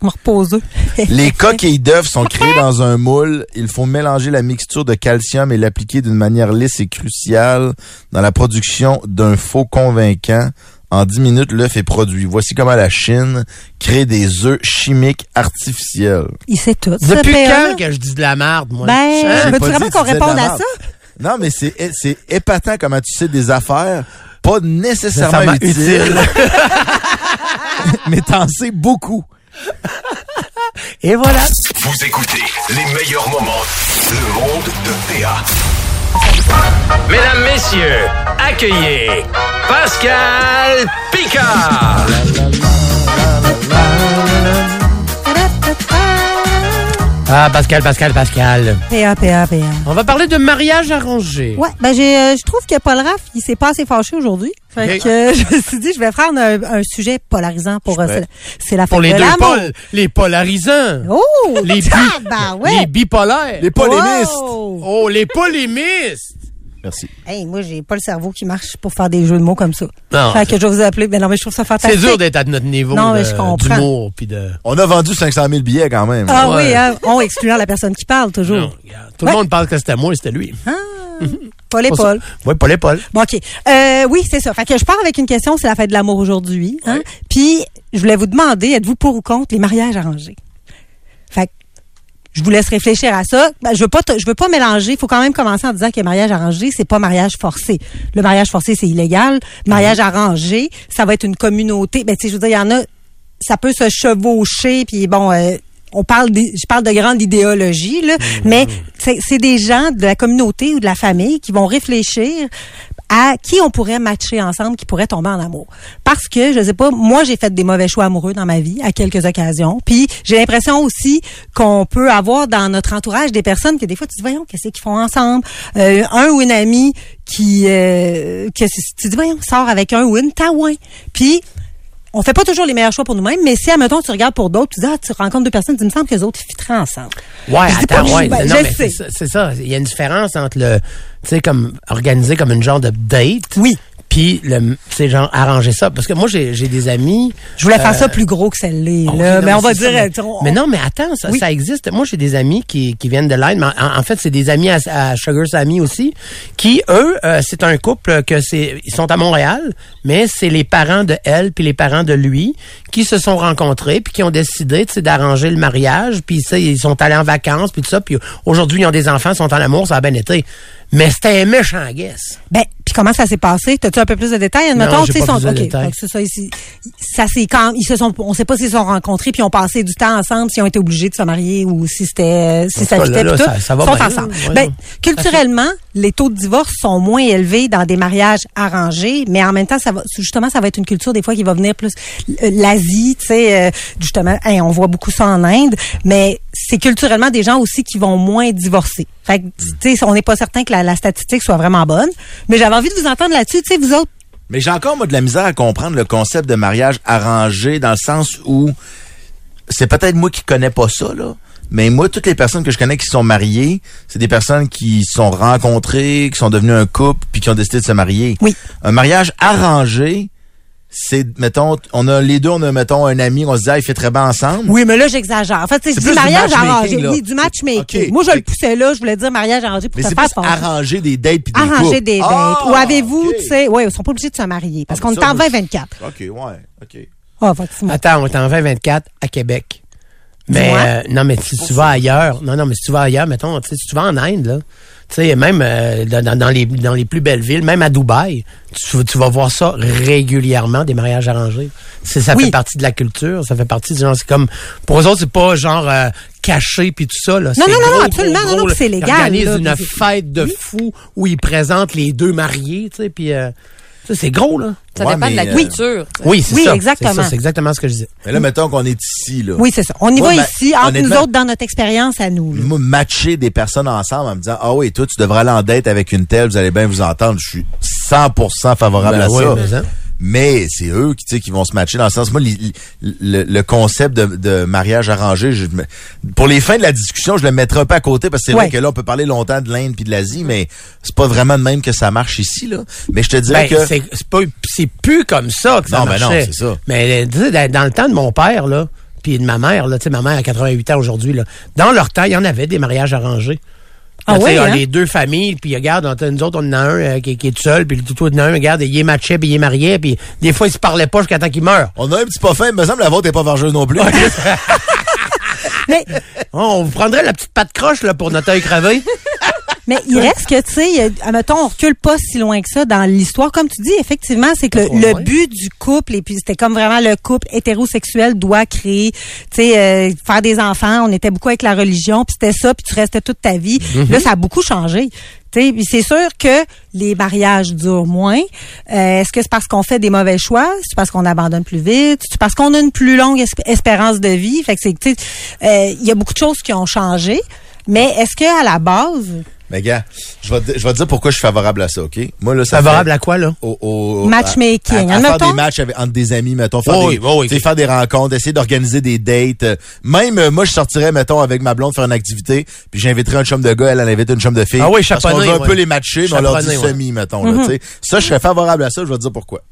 Me reposer. Les coquilles d'œufs sont créées dans un moule. Il faut mélanger la mixture de calcium et l'appliquer d'une manière lisse et cruciale dans la production d'un faux convaincant. En 10 minutes, l'œuf est produit. Voici comment la Chine crée des œufs chimiques artificiels. Il sait tout. Depuis PA, quand que je dis de la merde, moi? Ben, Hein? J'ai veux-tu pas vraiment qu'on réponde à ça? Non, mais c'est c'est épatant comment tu sais des affaires pas nécessairement Nécessairement utiles, utile. mais t'en sais beaucoup. Et voilà. Vous écoutez les meilleurs moments. Le monde de PA. Mesdames, Messieurs, accueillez Pascal Picard. Ah, Pascal, Pascal, Pascal. PA, PA, PA. On va parler de mariage arrangé. Ouais, ben j'ai, euh, je trouve que Paul Raff, il s'est pas assez fâché aujourd'hui. Fait que je me suis dit, je vais prendre un, un sujet polarisant pour euh, c'est- c'est la Pour fête les de deux l'amour. pôles, les polarisants. Oh, Les bi-. Les bipolaires. Les polémistes. Wow. Oh, les polémistes. Merci. Hey, moi, j'ai pas le cerveau qui marche pour faire des jeux de mots comme ça. Non. Fait que je vais vous appeler. Ben non, mais je trouve ça fantastique. C'est dur d'être à notre niveau Non, mais je comprends. d'humour puis de. On a vendu 500 000 billets quand même. Ah Ouais. oui, hein, on excluant la personne qui parle toujours. Non, Tout Ouais. le monde pense que c'était moi, c'était lui. Paul et. Paul. Oui, Paul et Paul. Bon, OK. Euh, oui, c'est ça. Fait que je pars avec une question, c'est la fête de l'amour aujourd'hui. Hein? Puis, je voulais vous demander, êtes-vous pour ou contre les mariages arrangés? Je vous laisse réfléchir à ça. Ben, je veux pas, te- je veux pas mélanger. Il faut quand même commencer en disant que mariage arrangé, c'est pas mariage forcé. Le mariage forcé, c'est illégal. Le mariage arrangé, ça va être une communauté. Ben, tu sais, je veux dire, il y en a, ça peut se chevaucher, puis bon, euh, on parle, des- je parle de grande idéologie, là, mais c'est c'est des gens de la communauté ou de la famille qui vont réfléchir à qui on pourrait matcher ensemble, qui pourrait tomber en amour. Parce que, je sais pas, moi, j'ai fait des mauvais choix amoureux dans ma vie à quelques occasions. Puis, j'ai l'impression aussi qu'on peut avoir dans notre entourage des personnes que des fois, tu dis, voyons, qu'est-ce qu'ils font ensemble? Euh, un ou une amie qui, euh, que tu dis, voyons, sort avec un ou une taouin. Puis, on fait pas toujours les meilleurs choix pour nous-mêmes, mais si, admettons, tu regardes pour d'autres, tu dis, ah, tu rencontres deux personnes, tu me semble que les autres fitteraient ensemble. Ouais, Je attends, ouais. ben, non, mais c'est ça- c'est ça. Il y a une différence entre le, tu sais, comme organisé comme une genre de date. Oui. Puis le, c'est genre arranger ça. Parce que moi, j'ai j'ai des amis. Je voulais faire euh, ça plus gros que celle-là, non, mais on va ça, dire, mais, euh, on- mais non, mais attends, ça, Oui. ça existe. Moi, j'ai des amis qui, qui viennent de l'Inde, mais en, en fait, c'est des amis à, à Sugar Sammy aussi, qui, eux, euh, c'est un couple que c'est, ils sont à Montréal, mais c'est les parents de elle puis les parents de lui qui se sont rencontrés puis qui ont décidé, d'arranger le mariage, puis ça, ils sont allés en vacances puis tout ça, puis aujourd'hui, ils ont des enfants, ils sont en amour, ça a bien été. Mais c'était un méchant guess. Ben, puis comment ça s'est passé? T'as-tu un peu plus de détails? Admettons, tu sais, pas sont- OK, c'est ça ici. Ça c'est quand ils se sont on sait pas s'ils se sont rencontrés puis ont passé du temps ensemble, s'ils ont été obligés de se marier ou si c'était si En ça fitait tout. ça- ça va Ils sont bien, ensemble. Ben, culturellement, les taux de divorce sont moins élevés dans des mariages arrangés, mais en même temps, ça va, justement, ça va être une culture des fois qui va venir plus euh, l'Asie, tu sais, euh, justement, on voit beaucoup ça en Inde, mais c'est culturellement des gens aussi qui vont moins divorcer. Fait que, tu sais, on n'est pas certain que la, la statistique soit vraiment bonne, mais j'avais envie de vous entendre là-dessus, tu sais, vous autres. Mais j'ai encore, moi, de la misère à comprendre le concept de mariage arrangé dans le sens où c'est peut-être moi qui connais pas ça, là. Mais moi, toutes les personnes que je connais qui sont mariées, c'est des personnes qui sont rencontrées, qui sont devenues un couple, puis qui ont décidé de se marier. Oui. Un mariage arrangé, c'est, mettons, on a les deux, on a, mettons, un ami, on se dit, ah, il fait très bien ensemble. Oui, mais là, j'exagère. En fait, c'est du mariage arrangé. Oui, du matchmaking. Moi, je le poussais là, je voulais dire mariage arrangé pour Mais te faire plus arranger des dates puis des Arranger couples. des dates. Ah, Ou avez-vous, tu sais, ouais, ils sont pas obligés de se marier. Parce Ah, qu'on est en moi, 2024. OK, ouais, OK. Effectivement. Attends, on est en 2024 à Québec. Mais euh, non, mais si tu vas ailleurs, non, non, mais si tu vas ailleurs, mettons, si tu vas en Inde, là, tu sais, même euh, dans, dans- les dans les plus belles villes, même à Dubaï, tu, tu vas voir ça régulièrement des mariages arrangés. Ça Oui. fait partie de la culture, ça fait partie du genre, c'est comme pour eux autres, c'est pas genre euh, caché puis tout ça là. Non, non, non, gros, non, absolument, gros, non, non, c'est Ils légal, organisent là, une fête de fou où ils présentent les deux mariés, tu sais, puis euh, ça, c'est gros là. Ça Ouais, dépend de la euh, culture. tu sais. Oui, c'est Oui, ça. exactement. C'est exactement ce que je disais. Mais là, mettons qu'on est ici, là. Oui, c'est ça. On y Moi, va ici, entre nous autres, dans notre expérience à nous. là. Matcher des personnes ensemble en me disant, ah oui, toi, tu devrais aller en date avec une telle, vous allez bien vous entendre. Je suis 100% favorable Ben à ouais, ça. Mais c'est eux qui, qui vont se matcher dans le sens. Moi, li- li- le, le concept de, de mariage arrangé, je, pour les fins de la discussion, je le mettrai un peu à côté parce que c'est Ouais. vrai que là, on peut parler longtemps de l'Inde puis de l'Asie, mais c'est pas vraiment de même que ça marche ici, là. Mais je te dirais Ben, que. c'est pas c'est plus comme ça que ça Non, ben non, marchait. c'est ça. Mais dans, dans le temps de mon père là, puis de ma mère là, tu sais ma mère a 88 ans aujourd'hui là. Dans leur temps, il y en avait des mariages arrangés. Ah ouais, hein? les deux familles, puis regarde, on- nous autres, on en a un euh, qui, qui est tout seul, puis le tout autre, en a un, regarde, il est matché, puis il est marié, puis des fois, ils se parlaient pas jusqu'à temps qu'il meure. On a un petit pas fin, mais il me semble que la vôtre est pas vargeuse non plus. Mais, Oh, on vous prendrait la petite patte croche là, pour notre œil crevé. Mais il reste que, tu sais, euh, admettons, on recule pas si loin que ça dans l'histoire. Comme tu dis, effectivement, c'est que le, but du couple, et puis c'était comme vraiment le couple hétérosexuel doit créer, tu sais, euh, faire des enfants. On était beaucoup avec la religion, puis c'était ça, puis tu restais toute ta vie. Là, ça a beaucoup changé. Tu sais, puis c'est sûr que les mariages durent moins. Euh, Est-ce que c'est parce qu'on fait des mauvais choix? C'est parce qu'on abandonne plus vite? C'est parce qu'on a une plus longue esp- espérance de vie? Fait que c'est, tu sais, euh, il y a beaucoup de choses qui ont changé. Mais est-ce que à la base, Mais gars, je vais, te- je vais te dire pourquoi je suis favorable à ça, OK? Moi, là, ça Favorable fait à quoi, là? au, au- Matchmaking. À, à- à faire des matchs avec, entre des amis, mettons. Faire, Oh des, oh faire des rencontres, essayer d'organiser des dates. Même, euh, moi, je sortirais, mettons, avec ma blonde faire une activité, puis j'inviterais un chum de gars, elle en invite une chum de fille. Ah oui, Parce qu'on veut un peu les matcher, mais on leur dit ouais. semi, mettons. là, tu sais. Ça, je serais favorable à ça, je vais te dire pourquoi.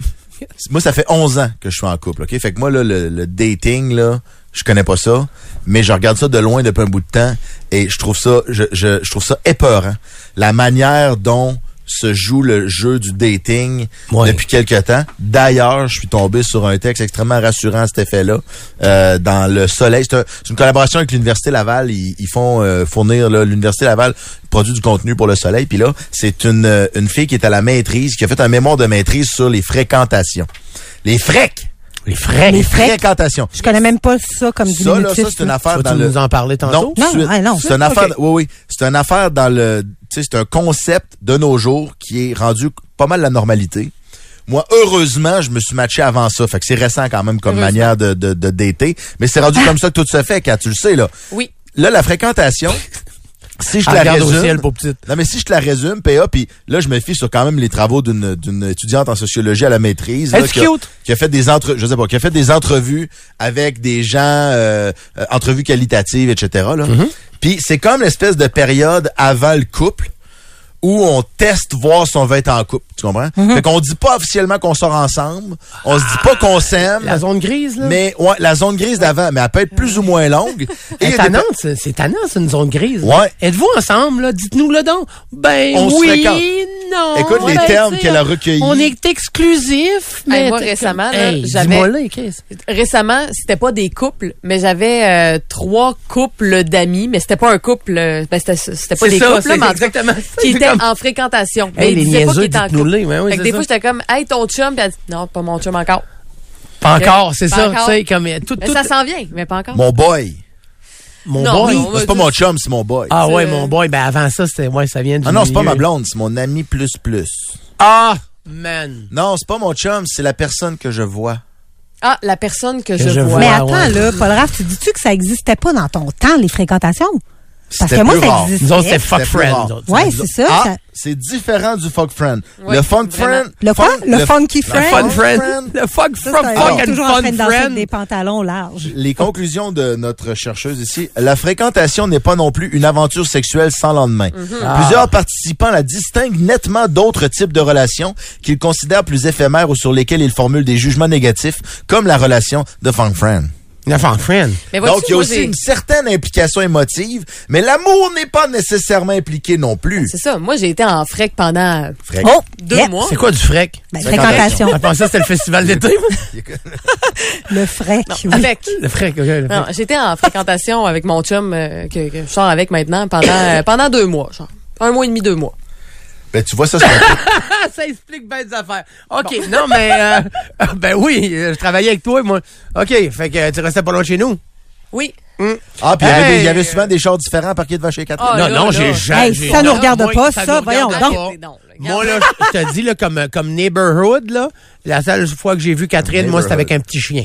Moi, ça fait 11 ans que je suis en couple, OK? Fait que moi, là, le, le dating, là, je connais pas ça, mais je regarde ça de loin depuis un bout de temps et je trouve ça, je, je, je trouve ça épeurant. La manière dont se joue le jeu du dating Ouais. depuis quelque temps. D'ailleurs, je suis tombé sur un texte extrêmement rassurant à cet effet-là. Euh, dans le Soleil, c'est un- c'est une collaboration avec l'Université Laval. Ils, ils font euh, fournir là, l'Université Laval produit du contenu pour le Soleil. Puis là, c'est une, une fille qui est à la maîtrise, qui a fait un mémoire de maîtrise sur les fréquentations. Les fréques! Les frais. Les? Fréquentations. je connais même pas ça comme Ça, là, diminutif. ça, c'est une affaire dans le... nous en parler tantôt? Non, Non, non, c'est une affaire. Oui, oui. C'est une affaire dans le. Tu sais, c'est un concept de nos jours qui est rendu pas mal la normalité. Moi, heureusement, je me suis matché avant ça. Fait que c'est récent quand même comme manière de, de, de dater. Mais c'est rendu comme ça que tout se fait, quand tu le sais, là. Oui. Là, la fréquentation, si je te la résume. ciel. Non, mais si je te la résume, PA, puis là, je me fie sur quand même les travaux d'une d'une étudiante en sociologie à la maîtrise. là, qui a- cute? qui a fait des entre, je sais pas, qui a fait des entrevues avec des gens, euh, euh, entrevues qualitatives, etc. Là. Mm-hmm. Puis c'est comme l'espèce de période avant le couple où on teste voir si on veut être en couple. Tu comprends? Mm-hmm. Fait qu'on dit pas officiellement qu'on sort ensemble. On se dit pas qu'on s'aime. La zone grise, là? Mais ouais, la zone grise d'avant, mais elle peut être plus ou moins longue. C'est des tannant, c'est tannant, c'est une zone grise. Ouais. Êtes-vous ensemble, là? Dites-nous le donc. Ben On se oui, non. Écoute les Ben, termes qu'elle a recueillis. On est exclusif, mais... moi, t'es récemment, Hey, j'avais- dis-moi là, qu'est-ce? Récemment, c'était pas des couples, mais j'avais euh, trois couples d'amis, mais c'était pas un couple, euh, ben c'était pas des ça, couples, là, mais exactement ça. qui C'est étaient comme- en fréquentation. Hey, mais les ils disaient pas qu'ils étaient en couple. dites-nous-les, ouais, oui, Fait que c'est des fois, ça. j'étais comme, hey, ton chum, puis elle dit, non, pas mon chum encore. Pas encore, c'est ça, encore. comme... euh, Tout, Mais tout, ça s'en vient, mais pas encore. Mon boy. Mon Non, boy. non, C'est pas mon chum, c'est mon boy. Ah ouais, mon boy. Ben avant ça, c'était ouais, ça vient du Ah non, c'est pas ma blonde, c'est mon ami plus plus. Ah man. Non, c'est pas mon chum, c'est la personne que je vois. Ah, la personne que, Que je, je vois. Mais attends, ouais. là, Paul Raff, tu dis-tu que ça existait pas dans ton temps, les fréquentations? Parce que moi, plus ça existait. Nous autres, c'était fuck friend. Ouais, c'est ça. Ah, ça- c'est différent du fuck friend. Ouais, le fuck vraiment. friend. Le quoi? fun- Le funky le friend? Fun friend. friend. Le fuck Ça, from c'est fuck and toujours en train fun avec friend. des pantalons larges. Les conclusions de notre chercheuse ici, la fréquentation n'est pas non plus une aventure sexuelle sans lendemain. Ah. Plusieurs participants la distinguent nettement d'autres types de relations qu'ils considèrent plus éphémères ou sur lesquelles ils formulent des jugements négatifs, comme la relation de funk friend. Friend. Mais Donc, il y a aussi une certaine implication émotive, mais l'amour n'est pas nécessairement impliqué non plus. C'est ça. Moi, j'ai été en frec pendant Frec. Oh! deux mois. C'est quoi du frec? Ben, Fréquentation. Je pensais que c'était le festival d'été. Le frec, oui. Avec. Le frec, ok. le Non, frec. j'étais en fréquentation avec mon chum euh, que, que je sors avec maintenant pendant euh, pendant deux mois, genre un mois et demi, deux mois. Ben, tu vois, ça, c'est ça explique bien des affaires. OK, non, mais... euh, ben oui, euh, je travaillais avec toi, moi. OK, fait que tu restais pas loin de chez nous. Oui. Ah, puis il y avait des- il y avait Hey! souvent des chars différents parqués devant chez Catherine. Ah, non, là, non, j'ai jamais... Hey, ça nous regarde moi, pas, ça ça, nous voyons regarde donc. Non, Moi, là, je te dis, là, comme, comme neighborhood, là, la seule fois que j'ai vu Catherine, moi, c'était avec un petit chien.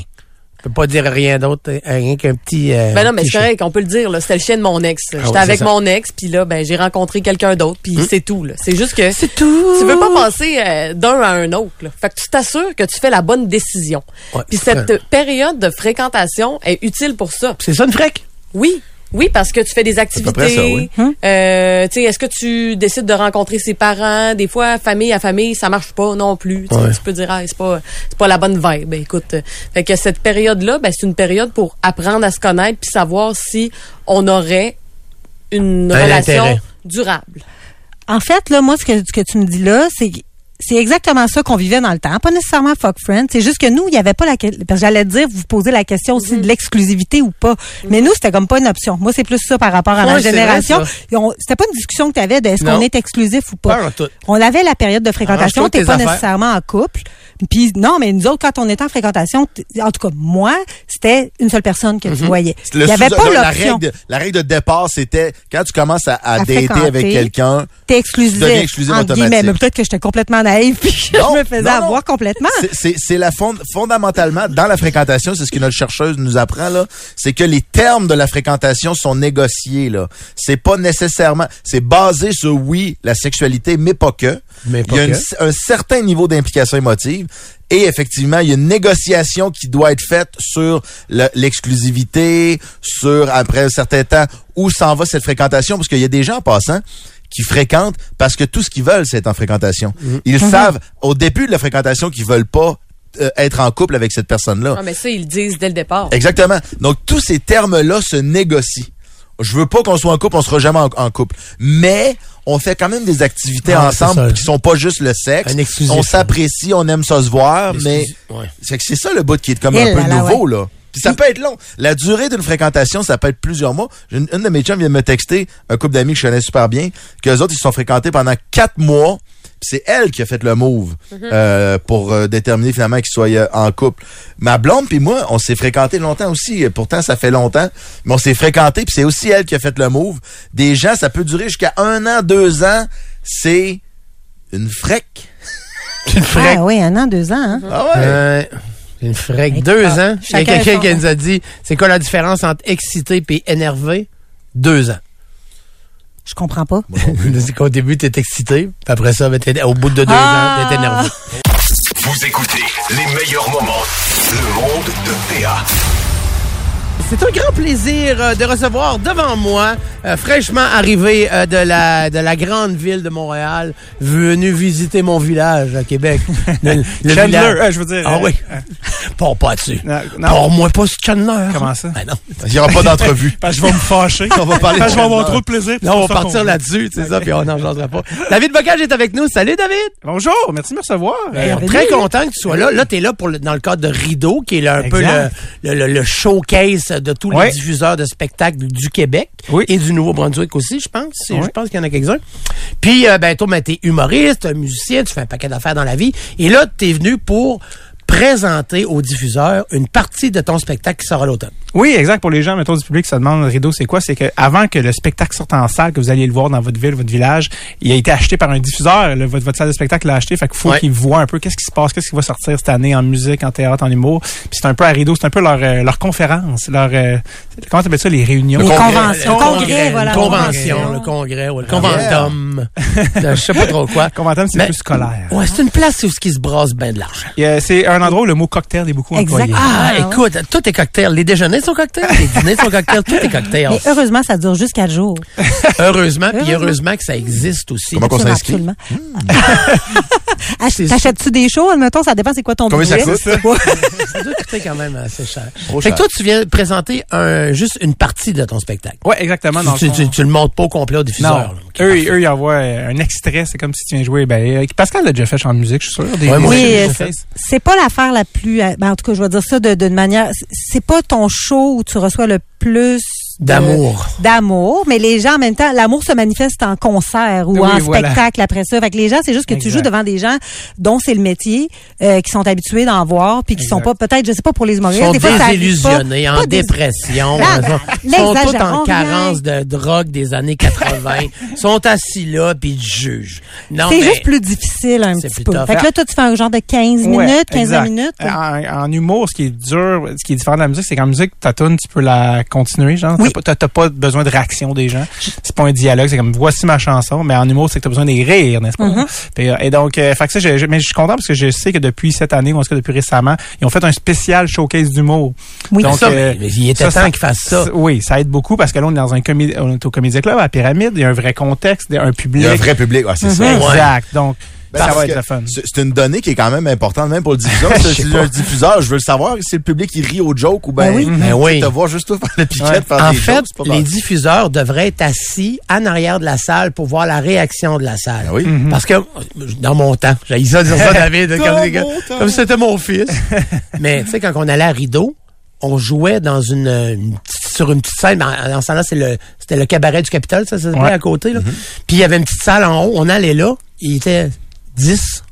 Je peux pas dire rien d'autre, euh, rien qu'un petit... euh, Ben non, mais c'est correct, on peut le dire. C'était le chien de mon ex. J'étais ouais, avec mon ex, puis là, ben j'ai rencontré quelqu'un d'autre, puis c'est tout. C'est juste que C'est tout. tu veux pas passer euh, d'un à un autre. Là. Fait que tu t'assures que tu fais la bonne décision. Puis cette vrai. période de fréquentation est utile pour ça. C'est ça une frec? Oui. Oui, parce que tu fais des ça, activités. oui. Euh, tu sais, est-ce que tu décides de rencontrer ses parents? Des fois, famille à famille, ça marche pas non plus. Tu sais, Ouais. Tu peux dire, ah, c'est pas, c'est pas la bonne vibe. Ben, écoute, euh, fait que cette période-là, ben, c'est une période pour apprendre à se connaître puis savoir si on aurait une Un relation intérêt. durable. En fait, là, moi, ce que, ce que tu me dis là, c'est c'est exactement ça qu'on vivait dans le temps. Pas nécessairement fuck friend. C'est juste que nous, il n'y avait pas la question. Parce que j'allais te dire, vous posez la question aussi de l'exclusivité ou pas. Mais nous, c'était comme pas une option. Moi, c'est plus ça par rapport à Ouais, ma génération. C'était pas une discussion que tu avais de est-ce qu'on est exclusif ou pas. On avait la période de fréquentation. T'es tes pas affaires. nécessairement en couple. Puis non, mais nous autres, quand on était en fréquentation, en tout cas, moi, c'était une seule personne que Mhm. tu voyais. Le Il n'y avait pas la, la l'option. de, la règle de départ, c'était quand tu commences à, à, À dater avec quelqu'un, T'es exclusif. Tu deviens exclusive entre automatique. Mais peut-être que j'étais complètement naïve puis que Non, je me faisais non, non. avoir complètement. c'est la fond- fondamentalement dans la fréquentation, c'est ce que notre chercheuse nous apprend là, c'est que les termes de la fréquentation sont négociés là. C'est pas nécessairement, c'est basé sur oui la sexualité, mais pas que. Mais il y a une- un certain niveau d'implication émotive. Et effectivement, il y a une négociation qui doit être faite sur le- l'exclusivité, sur après un certain temps où s'en va cette fréquentation, parce qu'il y a des gens en passant qui fréquentent parce que tout ce qu'ils veulent, c'est en fréquentation. Ils savent au début de la fréquentation qu'ils veulent pas euh, être en couple avec cette personne-là. Ah, mais ça, ils le disent dès le départ. Exactement. Donc, tous ces termes-là se négocient. Je veux pas qu'on soit en couple, on sera jamais en, en couple. Mais, on fait quand même des activités ensemble qui sont pas juste le sexe. Un exclusif. On s'apprécie, on aime ça se voir, mais ouais. c'est que c'est ça le bout qui est comme Eh un peu là là, nouveau, là. Puis ça peut être long. La durée d'une fréquentation, ça peut être plusieurs mois. Une, une de mes chums vient de me texter, un couple d'amis que je connais super bien, qu'eux autres, ils se sont fréquentés pendant quatre mois. C'est elle qui a fait le move euh, pour euh, déterminer finalement qu'ils soient euh, en couple. Ma blonde puis moi, on s'est fréquentés longtemps aussi. Pourtant, ça fait longtemps. Mais on s'est fréquentés puis c'est aussi elle qui a fait le move. Des gens, ça peut durer jusqu'à un an, deux ans. C'est une frec. Une frec. Ah oui, un an, deux ans. Hein? Ah ouais. Euh, une frec. Écoute, Deux ans. Il y a quelqu'un qui nous a dit, c'est quoi la différence entre excité et énervé? Deux ans. Je comprends pas. Dit qu'au début, t'es excité, puis après ça, au bout de deux Ah! ans, t'es énervé. Vous écoutez les meilleurs moments. Le monde de PA. C'est un grand plaisir euh, de recevoir devant moi, euh, fraîchement arrivé euh, de la de la grande ville de Montréal, venu visiter mon village à Québec. Le, le Chandler, village- euh, je veux dire. Ah euh, oui. Pars pas dessus. Non, non. Pars-moi pas sur Chandler. Comment ça? Ben non. Il n'y aura pas d'entrevue. Parce que je vais me fâcher. On va parler Parce que je vais avoir trop de plaisir. Là, on va partir là-dessus, c'est ça, puis on n'en jasera pas. David Bocage est avec nous. Salut, David! Bonjour, merci de me recevoir. Ben, très content que tu sois là. Là, tu es là pour le- dans le cadre de Rideau, qui est là, un peu le, le, le- le de tous les diffuseurs de spectacles du Québec Oui. et du Nouveau-Brunswick aussi, je pense. Je pense qu'il y en a quelques-uns. Puis, euh, ben, toi, ben, t'es humoriste, musicien, tu fais un paquet d'affaires dans la vie. Et là, t'es venu pour présenter aux diffuseurs une partie de ton spectacle qui sort à l'automne. Oui, exact. Pour les gens, mettons, du public qui se demandent, rideau, c'est quoi? C'est que avant que le spectacle sorte en salle, que vous alliez le voir dans votre ville, votre village, il a été acheté par un diffuseur. Le- votre, votre salle de spectacle l'a acheté. Fait qu'il faut Ouais. qu'ils voient un peu qu'est-ce qui se passe, qu'est-ce qui va sortir cette année en musique, en théâtre, en humour. Puis c'est un peu à rideau, c'est un peu leur, euh, leur conférence, leur, euh, comment t'appelles ça, les réunions? Les congrès. conventions. Le Congrès, voilà. Convention, Convention. le congrès, ou le conventum. je sais pas trop quoi. Conventum, c'est plus scolaire. Ouais, c'est une place où ce qui se brasse bien de l'argent. Euh, c'est un endroit où le mot cocktail est beaucoup Exact. employé. Ah, Ah, ouais. écoute, tout est cocktail. Les déjeuners sont cocktails, les dîners sont cocktails, tout est cocktail. Mais heureusement, ça dure juste quatre jours. Heureusement, puis Heureusement. que ça existe aussi. Comment qu'on Absolument, s'inscrit? absolument. Ach- C'est T'achètes-tu des shows, admettons, ça dépend c'est quoi ton Combien ça budget. coûte? Ouais. Ça doit coûter quand même assez cher. Trop Fait que toi, tu viens présenter un, juste une partie de ton spectacle. Ouais, exactement. Dans Tu, le tu, le montres pas au complet au diffuseur. Non. là. Ok, eux, eux, ils envoient euh, un extrait. C'est comme si tu viens jouer. Ben, euh, Pascal l'a déjà fait en musique, je suis sûr. Des, Ouais, moi Oui, c'est- fait. c'est pas l'affaire la plus. euh, ben, en tout cas, je vais dire ça de- d'une manière. c'est- pas ton show où tu reçois le plus de- D'amour. D'amour, mais les gens en même temps, l'amour se manifeste en concert ou Oui, en voilà. spectacle après ça. Fait que les gens, c'est juste que tu joues devant des gens dont c'est le métier, euh, qui sont habitués d'en voir, puis qui sont pas peut-être, je sais pas pour les Ils humoristes, sont des fois désillusionnés, pas- en pas dépression. Ah, Ils sont- Ils sont tous en rien. carence de drogue des années 80. Ils sont assis là, puis ils jugent. Non, C'est juste plus difficile un C'est petit plus peu. tough. Fait que là, toi, tu fais un genre de 15 Ouais, minutes, 15 exact. minutes. Euh, En, en humour, ce qui est dur, ce qui est différent de la musique, c'est qu'en musique, ta tune, tu peux la continuer, genre. Oui. T'as pas- T'as t'as pas besoin de réaction des gens. C'est pas un dialogue, c'est comme voici ma chanson. Mais en humour, c'est que t'as besoin des rires, n'est-ce pas? Mm-hmm. Euh, et donc, euh, fait que ça, je, je- mais je suis content parce que je sais que depuis cette année, ou en tout cas depuis récemment, ils ont fait un spécial showcase d'humour. Oui. Donc, ça, euh, mais il était ça, temps ça- qu'ils fassent ça. Oui, ça aide beaucoup parce que là, on est dans un comé- on est au Comédie Club à la Pyramide. Il y a un vrai contexte, un Il public. y a un vrai public, ouais, c'est ça. Ouais. Exact. Donc, Ben, ça va être le fun. C'est c'est une donnée qui est quand même importante, même pour le diffuseur. Pas. un diffuseur, je veux le savoir si le public il rit au joke ou ben, Ben oui. Ben oui. te voir juste toi faire le piquet, Ouais. faire En des fait, jokes, c'est les diffuseurs devraient être assis en arrière de la salle pour voir la réaction de la salle. Ben oui. Parce que dans mon temps, j'ai ça dire ça, David, comme, c'était mon fils. Mais tu sais, quand on allait à Rideau, on jouait dans une, sur une petite scène. mais En, en ce temps-là, c'est le, c'était le cabaret du Capitole, ça, ça s'appelait Ouais. à côté. Là. Mm-hmm. Puis il y avait une petite salle en haut. On allait là. Il était 10,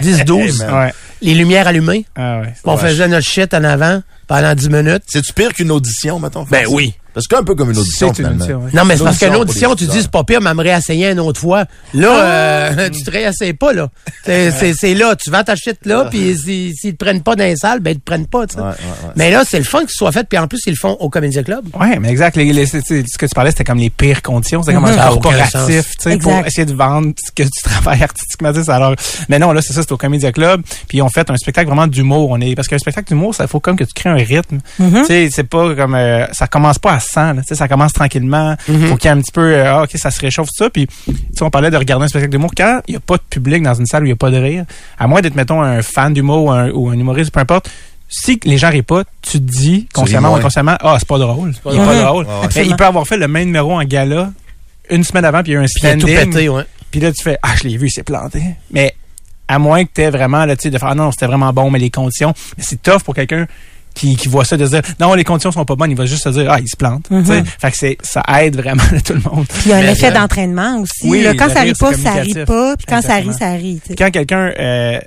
10, 12. man. Ouais. les lumières allumées. Ah ouais. On faisait notre shit en avant pendant 10 minutes. C'est-tu pire qu'une audition, mettons? Ben ça? oui. Parce que un peu comme une audition, C'est une audition, ouais. Non, mais c'est parce qu'une L'audition audition, tu dis, c'est pas pire, mais elle me réessayer une autre fois. Là, euh, tu te réessayes pas, là. C'est- C'est c'est là. Tu vends ta shit là, puis si- s'ils te prennent pas dans les salles, ben, ils te prennent pas, tu sais. Ouais, ouais, ouais. Mais là, c'est le fun que ce soit fait, puis en plus, ils le font au Comédia Club. Ouais, mais exact. Les, les- c'est- c'est- ce que tu parlais, c'était comme les pires conditions. C'était comme Mhm. Un sens. corporatif, tu sais, pour essayer de vendre ce que tu travailles artistiquement. Alors, mais non, là, c'est ça, c'est au Comédia Club. Puis ils ont fait un spectacle vraiment d'humour. On est parce qu'un spectacle d'humour, ça faut comme que tu crées un rythme. Tu sais, c'est pas comme euh, ça commence pas à 100. Là, tu sais, ça commence tranquillement. Faut qu'il y ait un petit peu, euh, ah, ok, ça se réchauffe ça. Puis, on parlait de regarder un spectacle d'humour quand il y a pas de public dans une salle où il y a pas de rire. À moins d'être mettons un fan d'humour ou un, ou un humoriste, peu importe. Si les gens rient pas, tu te dis consciemment ou inconsciemment, ah, c'est pas drôle. Il est drôle. pas drôle. Ouais. Mais il peut avoir fait le même numéro en gala une semaine avant, puis il y a eu un Puis il a tout stand-in. pété, ouais. Puis là, tu fais, ah, je l'ai vu, il s'est planté. Mais à moins que tu aies vraiment, là, tu sais, de faire, ah non, c'était vraiment bon, mais les conditions. Mais c'est tough pour quelqu'un qui, qui voit ça, de se dire, non, les conditions sont pas bonnes, il va juste se dire, ah, il se plante. tu sais. Fait que c'est, ça aide vraiment tout le monde. Puis il y a un Mais effet d'entraînement aussi. Oui, là, quand ça rit pas, ça rit pas. Puis quand ça rit, Exactement. ça rit. tu. Quand quelqu'un, euh,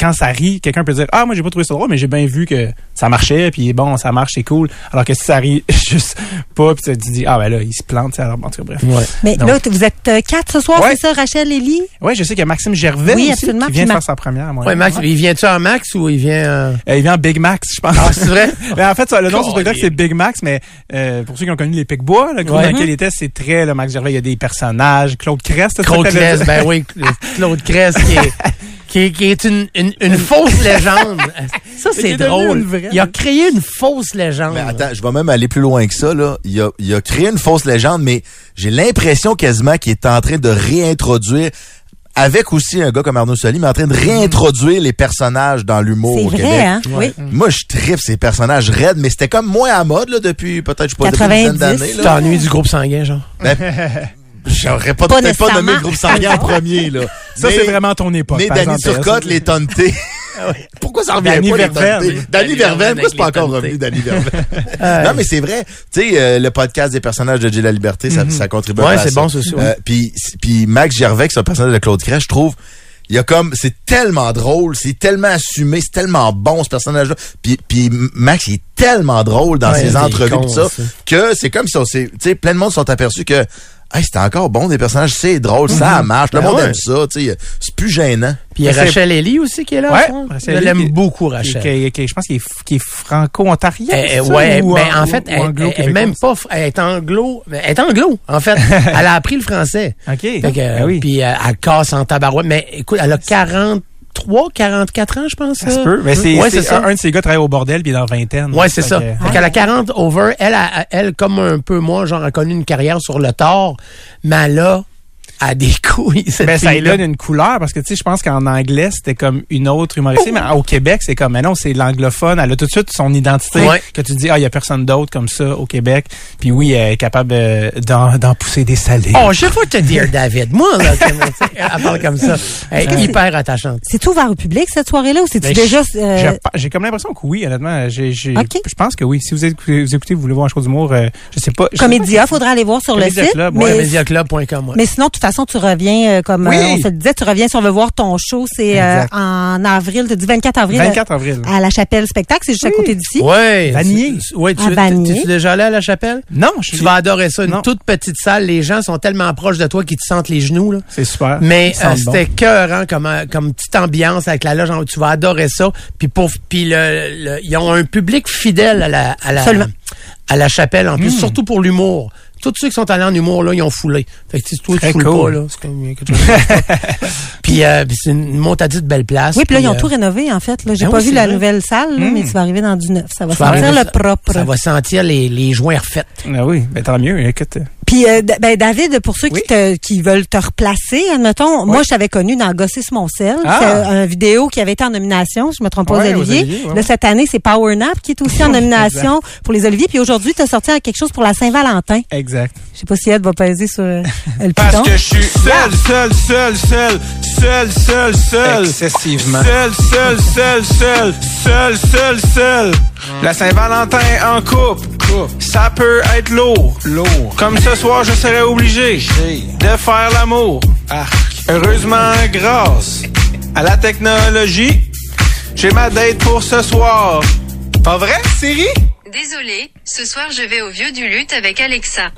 quand ça rit, quelqu'un peut dire, ah, moi, j'ai pas trouvé ça drôle, mais j'ai bien vu que ça marchait, puis bon, ça marche, c'est cool. Alors que si ça rit juste pas, puis tu te dis, ah, ben là, il se plante, tu alors, en tout cas, bref. Ouais. Mais Donc- là, vous êtes euh, quatre ce soir, Ouais. c'est ça, Rachel, Ellie? Ouais, je sais qu'il y a Maxime Gervais Oui, aussi, absolument. qui vient Puis de Ma- faire sa première. moi. Ouais, Max, il vient-tu en Max ou il vient... euh, Euh, il vient en Big Max, je pense. Ah, c'est vrai? mais en fait, ça, le nom du spectacle, c'est Big Max, mais euh, pour ceux qui ont connu les Picbois, le groupe Ouais. dans lequel il était, c'est très le Max Gervais. Il y a des personnages. Claude Crest, Claude Crest, ben oui, Claude Crest qui est, qui est, qui est une, une, une fausse légende. Ça, c'est drôle. Il a créé une fausse légende. Mais attends, je vais même aller plus loin que ça. Là. Il, a, il a créé une fausse légende, mais j'ai l'impression quasiment qu'il est en train de réintroduire, avec aussi un gars comme Arnaud Soli, mais en train de réintroduire les personnages dans l'humour C'est au vrai, Québec. hein? Oui. Moi, je tripe ces personnages raides, mais c'était comme moins à mode là, depuis peut-être, je sais pas, une dizaine 90. d'années. T'ennuies du groupe sanguin, genre? Ben, J'aurais pas, Pas pas nommé le groupe sanguin en premier. Là. Ça, c'est vraiment ton époque. Mais Danny Turcotte, ça. Tontés. Pourquoi ça revient Danny pas, Verveine. Danny Verveine, pourquoi c'est pas encore revenu, Danny Verveine? non, mais c'est vrai. Tu sais, euh, le podcast des personnages de J'ai la liberté, ça, ça contribue Ouais, à c'est ça. bon, c'est sûr. Euh, puis, puis Max Gervais, qui est un personnage de Claude Crest, je trouve, Il y a comme, c'est tellement drôle, c'est tellement assumé, c'est tellement bon ce personnage-là. Puis, puis Max, il est tellement drôle dans Ouais, ses entrevues pis ça, ça. que c'est comme si on s'est, tu sais, plein de monde sont aperçus que, hey, c'était encore bon des personnages, c'est drôle, ça Mhm. marche, le Ben monde ouais. aime ça, tu sais, c'est plus gênant. Puis il y a Rachel Ellie aussi qui est là. Ouais, je l'aime qui- beaucoup, Qui- Rachel. qui- qui- je pense qu'il est, qu'il est franco-ontarien. Eh, ouais, ou ben, en- fait, ou elle, elle est même pas, elle est anglo, elle est anglo, en fait. elle a appris le français. OK. Ben oui. Puis euh, elle casse en tabarouette. Mais écoute, elle a 43, 44 ans, je pense. Ça se peut. Mais c'est, ouais, c'est c'est ça. un, un de ces gars travaille au bordel puis dans la vingtaine. Ouais, c'est ça. Fait qu'elle a 40 over. Elle, a- elle, comme un peu moi, genre, a connu une carrière sur le tort, mais elle a, a des couilles, cette Ben, ça lui donne une couleur parce que tu sais, je pense qu'en anglais c'était comme une autre humoriste, mais au Québec c'est comme, mais non, c'est l'anglophone. Elle a tout de suite son identité Ouais. que tu dis, ah, il y a personne d'autre comme ça au Québec. Puis oui, elle est capable euh, d'en, d'en pousser des salés. Oh, je vais te dire, David. Moi, là, tu elle parle comme ça. Elle est hyper attachante. C'est ouvert au public cette soirée-là ou c'est-tu Ben, déjà. euh, J'ai comme l'impression que oui, honnêtement. J'ai, j'ai- Ok. Je pense que oui. Si vous écoutez, vous, écoutez, vous voulez voir un show d'humour, euh, je sais pas. Comédia, faudra aller voir sur le Comédia site. Club, mais, ouais, mais sinon, façon, tu reviens, euh, comme Oui. euh, on se le disait, tu reviens si on veut voir ton show. C'est euh, en avril, tu dis 24 avril. 24 avril. À la chapelle spectacle, c'est juste à côté d'ici. Ouais. Vanier. Ouais, tu es déjà allé à la chapelle? Non, je Tu vas adorer ça. Une Non. toute petite salle. Les gens sont tellement proches de toi qu'ils te sentent les genoux, là. C'est super. Mais c'était cœurant comme comme petite ambiance avec la loge. en haut. Tu vas adorer ça. Puis pour puis le, le- ils ont un public fidèle à la à la Absolument. à la chapelle en plus, Hmm. surtout pour l'humour. Tous ceux qui sont allés en humour là, ils ont foulé. Fait que si toi tu foules cool. pas là, c'est comme quelque chose. puis euh, puis c'est une montadite belle place. Oui, puis là, ils ont euh, tout rénové, en fait. Là, J'ai ben pas oui, vu la vrai. nouvelle salle, là, mais tu vas arriver dans du neuf. Ça va tu sentir le ça- propre. Ça va sentir les, les joints refaits. Ah oui, ben tant mieux. Écoute. Puis, euh, d- ben, David, pour ceux Oui. qui, te, qui veulent te replacer, admettons, moi, je t'avais connu dans Gosser mon sel. Ah. C'est un vidéo qui avait été en nomination, je me trompe pas, Ouais, aux Olivier. Oliviers, ouais. Là, cette année, c'est Power Nap qui est aussi en nomination pour les Oliviers. Puis aujourd'hui, tu as sorti quelque chose pour la Saint-Valentin. Exact. Je sais pas si Ed va peser sur euh, le Parce que je suis seul, seul, seul, seul, seul, seul, seul. Excessivement. Seul, seul, seul, seul, seul, seul, seul. La Saint-Valentin en couple, ça peut être lourd. Lourd. Comme ce soir, je serais obligé de faire l'amour. Heureusement, grâce à la technologie, j'ai ma date pour ce soir. Pas vrai, Siri? Désolé, ce soir je vais au vieux du lutte avec Alexa.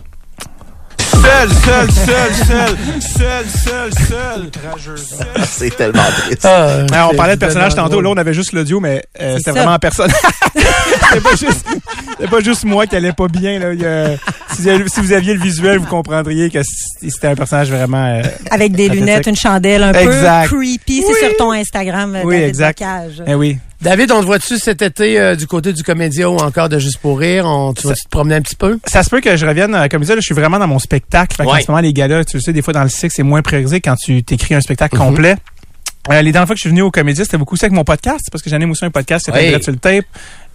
Seul, seul, seul, seul, seul, seul, seul. c'est tellement triste. Ah, on c'est parlait de personnage tantôt. Là, on avait juste l'audio, mais euh, C'est c'était vraiment en personne. c'était pas juste, c'était pas juste moi qui allait pas bien. Là. Il y a- si, vous aviez- si vous aviez le visuel, vous comprendriez que c'était un personnage vraiment. euh, Avec des lunettes, une chandelle un Exact. peu creepy. Oui. C'est sur ton Instagram, euh, Oui, David exact. Bocage. Eh oui. David, on te voit-tu cet été euh, du côté du comédia ou encore de Juste pour rire? On, tu vas-tu te promener un petit peu? Ça se peut que je revienne à la comédie. Là, je suis vraiment dans mon spectacle. Ouais. ce moment, les gars-là, tu le sais, des fois dans le cycle, c'est moins priorisé quand tu t'écris un spectacle Mhm. complet. Euh, les dernières fois que je suis venu au comédie, c'était beaucoup ça avec mon podcast, parce que j'anime aussi un podcast s'appelle Oui. Sur le tape.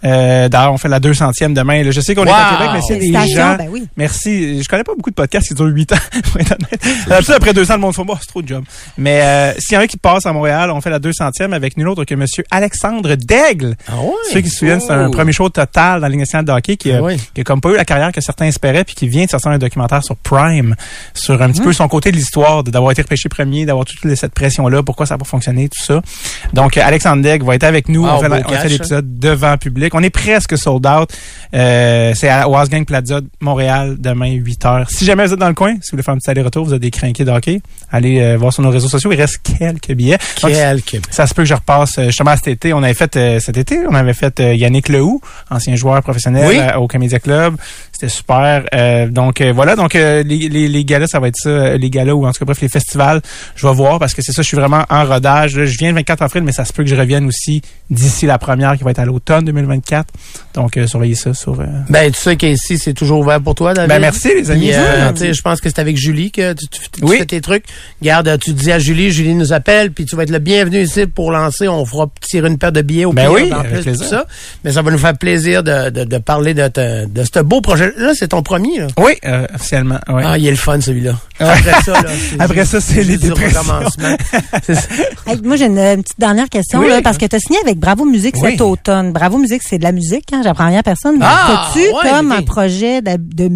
Euh, D'ailleurs, on fait la 200e demain. Là, je sais qu'on est à Québec, mais c'est des gens. ben oui. Merci. Je connais pas beaucoup de podcasts qui durent 8 ans, pour être honnête. D'habitude, après 200, le monde fait, bah, c'est trop de job. Mais euh, s'il y en a qui passent à Montréal, on fait la 200e avec nul autre que Monsieur Alexandre Daigle. Ah ouais? Ceux qui se souviennent, c'est un Oh. premier show total dans la Ligue nationale de hockey qui, a- Ah ouais. qui a comme pas eu la carrière que certains espéraient, puis qui vient de sortir un documentaire sur Prime, sur un petit Mmh. peu son côté de l'histoire, de- d'avoir été repêché premier, d'avoir toute cette pression-là, pourquoi ça n'a pas fonctionné, tout ça. Donc, euh, Alexandre Daigle va être avec nous. Wow, on fait, fait cash, l'épisode devant public. On est presque sold out. Euh, c'est à Wasgang Plaza, Montréal, demain, 8 h. Si jamais vous êtes dans le coin, si vous voulez faire un petit aller-retour, vous êtes des crinqués de hockey, allez euh, voir sur nos réseaux sociaux. Il reste quelques billets. Donc, Quelques. ça se peut que je repasse euh, justement cet été. On avait fait euh, cet été, on avait fait Yannick Lehoux, ancien joueur professionnel Oui. au Comédia Club. C'était super. Euh, donc voilà, donc les, les, les galas, ça va être ça, les galas ou en tout cas bref les festivals. Je vais voir parce que c'est ça, je suis vraiment en rodage. Là, je viens le 24 avril, mais ça se peut que je revienne aussi d'ici la première qui va être à l'automne 2024. Donc euh, surveillez ça sur. euh, Ben, tu sais qu'ici, c'est toujours ouvert pour toi, David? Ben, merci, les amis. Euh, tu sais, je pense que c'est avec Julie que tu, tu- tu Oui. fais tes trucs. Garde, tu dis à Julie, Julie nous appelle, puis tu vas être le bienvenu ici pour lancer. On fera tirer une paire de billets au Ben pire, oui, en avec plus, plaisir. tout ça. Mais ça va nous faire plaisir de, de, de parler de, te- de ce beau projet. Là, c'est ton premier, là. Oui, euh, officiellement. Ouais. Ah, il est le fun, celui-là. Ouais. Après ça, là. Après ça, c'est les dépressions. ça. Hey, moi, j'ai une, une petite dernière question, Oui. là, parce que tu as signé avec Bravo Musique Oui. cet automne. Bravo Musique, c'est de la musique, hein, j'apprends rien à personne. Mais Ah, As-tu ouais, comme un projet de, de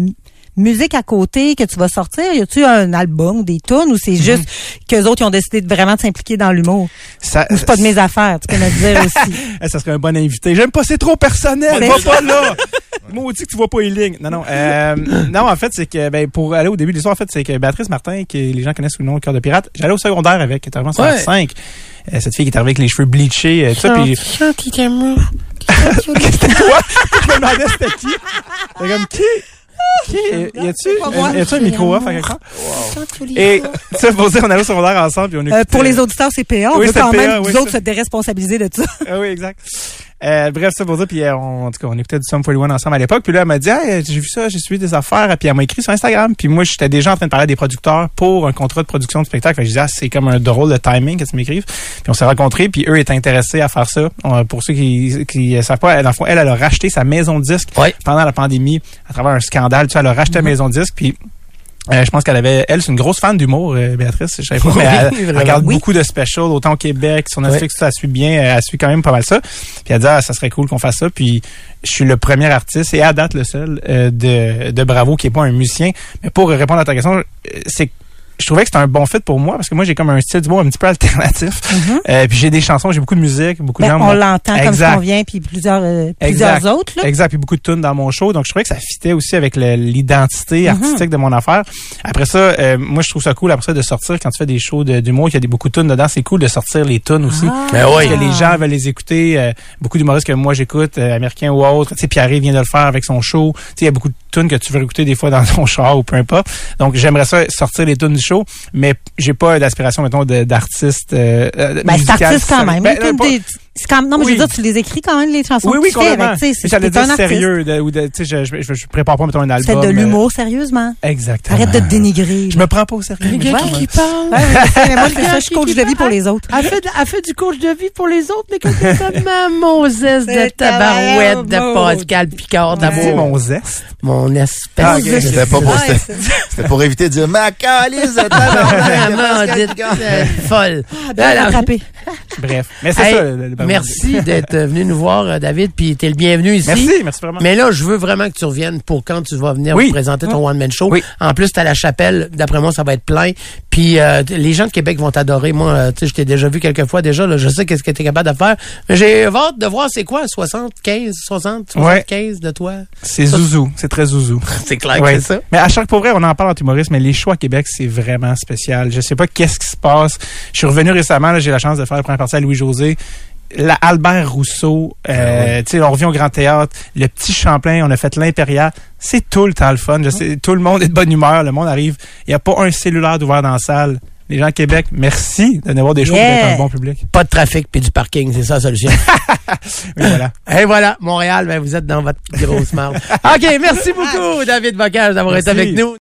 musique à côté que tu vas sortir? Y a-tu un album ou des tunes ou c'est juste qu'eux autres, ils ont décidé de vraiment de s'impliquer dans l'humour? Ça, Ou c'est pas de mes affaires, tu peux me dire aussi. Eh, ça serait un bon invité. J'aime pas, c'est trop personnel. Mais- Va pas là. Maudit que tu vois pas les lignes. Non, non. Euh, non, en fait, c'est que, ben, pour aller au début de l'histoire, en fait, c'est que Béatrice Martin, que les gens connaissent sous le nom de Cœur de Pirate, j'allais au secondaire avec, en Ouais. secondaire 5. Euh, cette fille qui est arrivée avec les cheveux bleachés, euh, tout ça, puis c'était quoi? Je me demandais c'était qui. C'était comme qui? Euh, Y a-tu, un micro off à quelque part? Et, ça, pour dire, on allait au secondaire ensemble, puis on Euh, écoutait- pour les auditeurs, c'est PA. On Oui, veut c'est quand PA, même, oui, autres, ça. se déresponsabiliser de ça. Ah oui, exact. Euh, bref, ça pour dire, puis euh, on, en tout cas, on écoutait du Sum 41 ensemble à l'époque. Puis là, elle m'a dit, Hey, j'ai vu ça, j'ai suivi des affaires. Puis elle m'a écrit sur Instagram. Puis moi, j'étais déjà en train de parler à des producteurs pour un contrat de production de spectacle. Fait que je disais, ah, c'est comme un drôle de timing que tu m'écrives. Puis on s'est rencontrés, puis eux étaient intéressés à faire ça. On- pour ceux qui qui euh, savent pas, dans le fond, elle, elle a racheté sa maison de disque pendant la pandémie à travers un scandale. Tu sais, elle a racheté la maison de disque, puis euh, je pense qu'elle avait, elle, c'est une grosse fan d'humour, euh, Béatrice. Je savais pas, mais elle, regarde Oui. beaucoup de specials, autant au Québec, sur Netflix, ça suit bien, euh, elle suit quand même pas mal ça. Puis elle dit, ah, ça serait cool qu'on fasse ça. Puis je suis le premier artiste et à date le seul euh, de, de Bravo qui est pas un musicien. Mais pour répondre à ta question, c'est je trouvais que c'était un bon fit pour moi parce que moi j'ai comme un style d'humour un petit peu alternatif. Euh, puis j'ai des chansons, j'ai beaucoup de musique, beaucoup Ben, de gens. on l'entend comme qu'on vient, puis plusieurs, euh, plusieurs Exact. autres. Là. Exact, puis beaucoup de tunes dans mon show. Donc, je trouvais que ça fitait aussi avec le- l'identité Mhm. artistique de mon affaire. Après ça, euh, moi, je trouve ça cool après ça de sortir quand tu fais des shows de- d'humour, qu'il y a des, beaucoup de tunes dedans. C'est cool de sortir les tunes aussi. Ah. Ben Parce oui. que les gens veulent les écouter. euh, beaucoup d'humoristes que moi, j'écoute, euh, américains ou autres. Tu sais, Pierre vient de le faire avec son show. Tu sais, il y a beaucoup de tunes que tu veux écouter des fois dans ton char ou peu importe. Donc, j'aimerais ça sortir les tunes du mais j'ai pas d'aspiration, mettons, d'artiste euh, euh, Ben, c'est artiste quand même. Ben, c'est quand même- non, mais je veux Oui. dire, tu les écris quand même, les chansons oui, que oui, tu fais. complètement. avec, tu sais, c'est- Mais j'allais t'es un dire sérieux, de- ou de, tu sais, je, je, je, je prépare pas, mettons, un album. fais de euh, l'humour, sérieusement? Exactement. Arrête de te dénigrer. Je me prends pas au sérieux. Le mais gars qui, qui parle. Ouais, mais moi, je fais ça, je suis coach de vie pour les autres. Elle fait, elle fait du coach de vie pour les autres, mais quand elle fait ma Mosesse de tabarouette de tabarouette. Pascal Picard Dis d'amour. mon zeste. Mon espèce Ah. C'était pas pour, c'était- pour éviter de dire ma calice de euh, folle. Bref. Mais c'est ça. Merci d'être venu nous voir, euh, David, puis t'es le bienvenu ici. Merci, merci vraiment. Mais là, je veux vraiment que tu reviennes pour quand tu vas venir Oui. nous présenter ton one-man show. Oui. En plus, t'as la chapelle. D'après moi, ça va être plein. Puis euh, les gens de Québec vont t'adorer. Moi, euh, tu sais, je t'ai déjà vu quelques fois déjà. Là, je sais qu'est-ce que t'es capable de faire. Mais j'ai hâte de voir c'est quoi, 75, 60, 75 de toi. C'est zouzou. C'est très zouzou. C'est clair Ouais. que c'est ça. Mais à chaque pour vrai, on en parle en humorisme, mais les choix à Québec, c'est vraiment spécial. Je sais pas qu'est-ce qui se passe. Je suis revenu récemment, j'ai la chance de faire la première partie à Louis-José. La Albert Rousseau, euh, tu sais, on revient au Grand Théâtre, le petit Champlain, on a fait l'Impérial. C'est tout le temps le fun. Je sais, tout le monde est de bonne humeur, le monde arrive. Il n'y a pas un cellulaire d'ouvert dans la salle. Les gens à Québec, merci de venir voir des shows Yeah. un bon public. Pas de trafic puis du parking, c'est ça la solution. Oui, voilà. Et voilà, Montréal, ben, vous êtes dans votre grosse marde. OK, merci beaucoup, David Bocage, d'avoir été avec nous.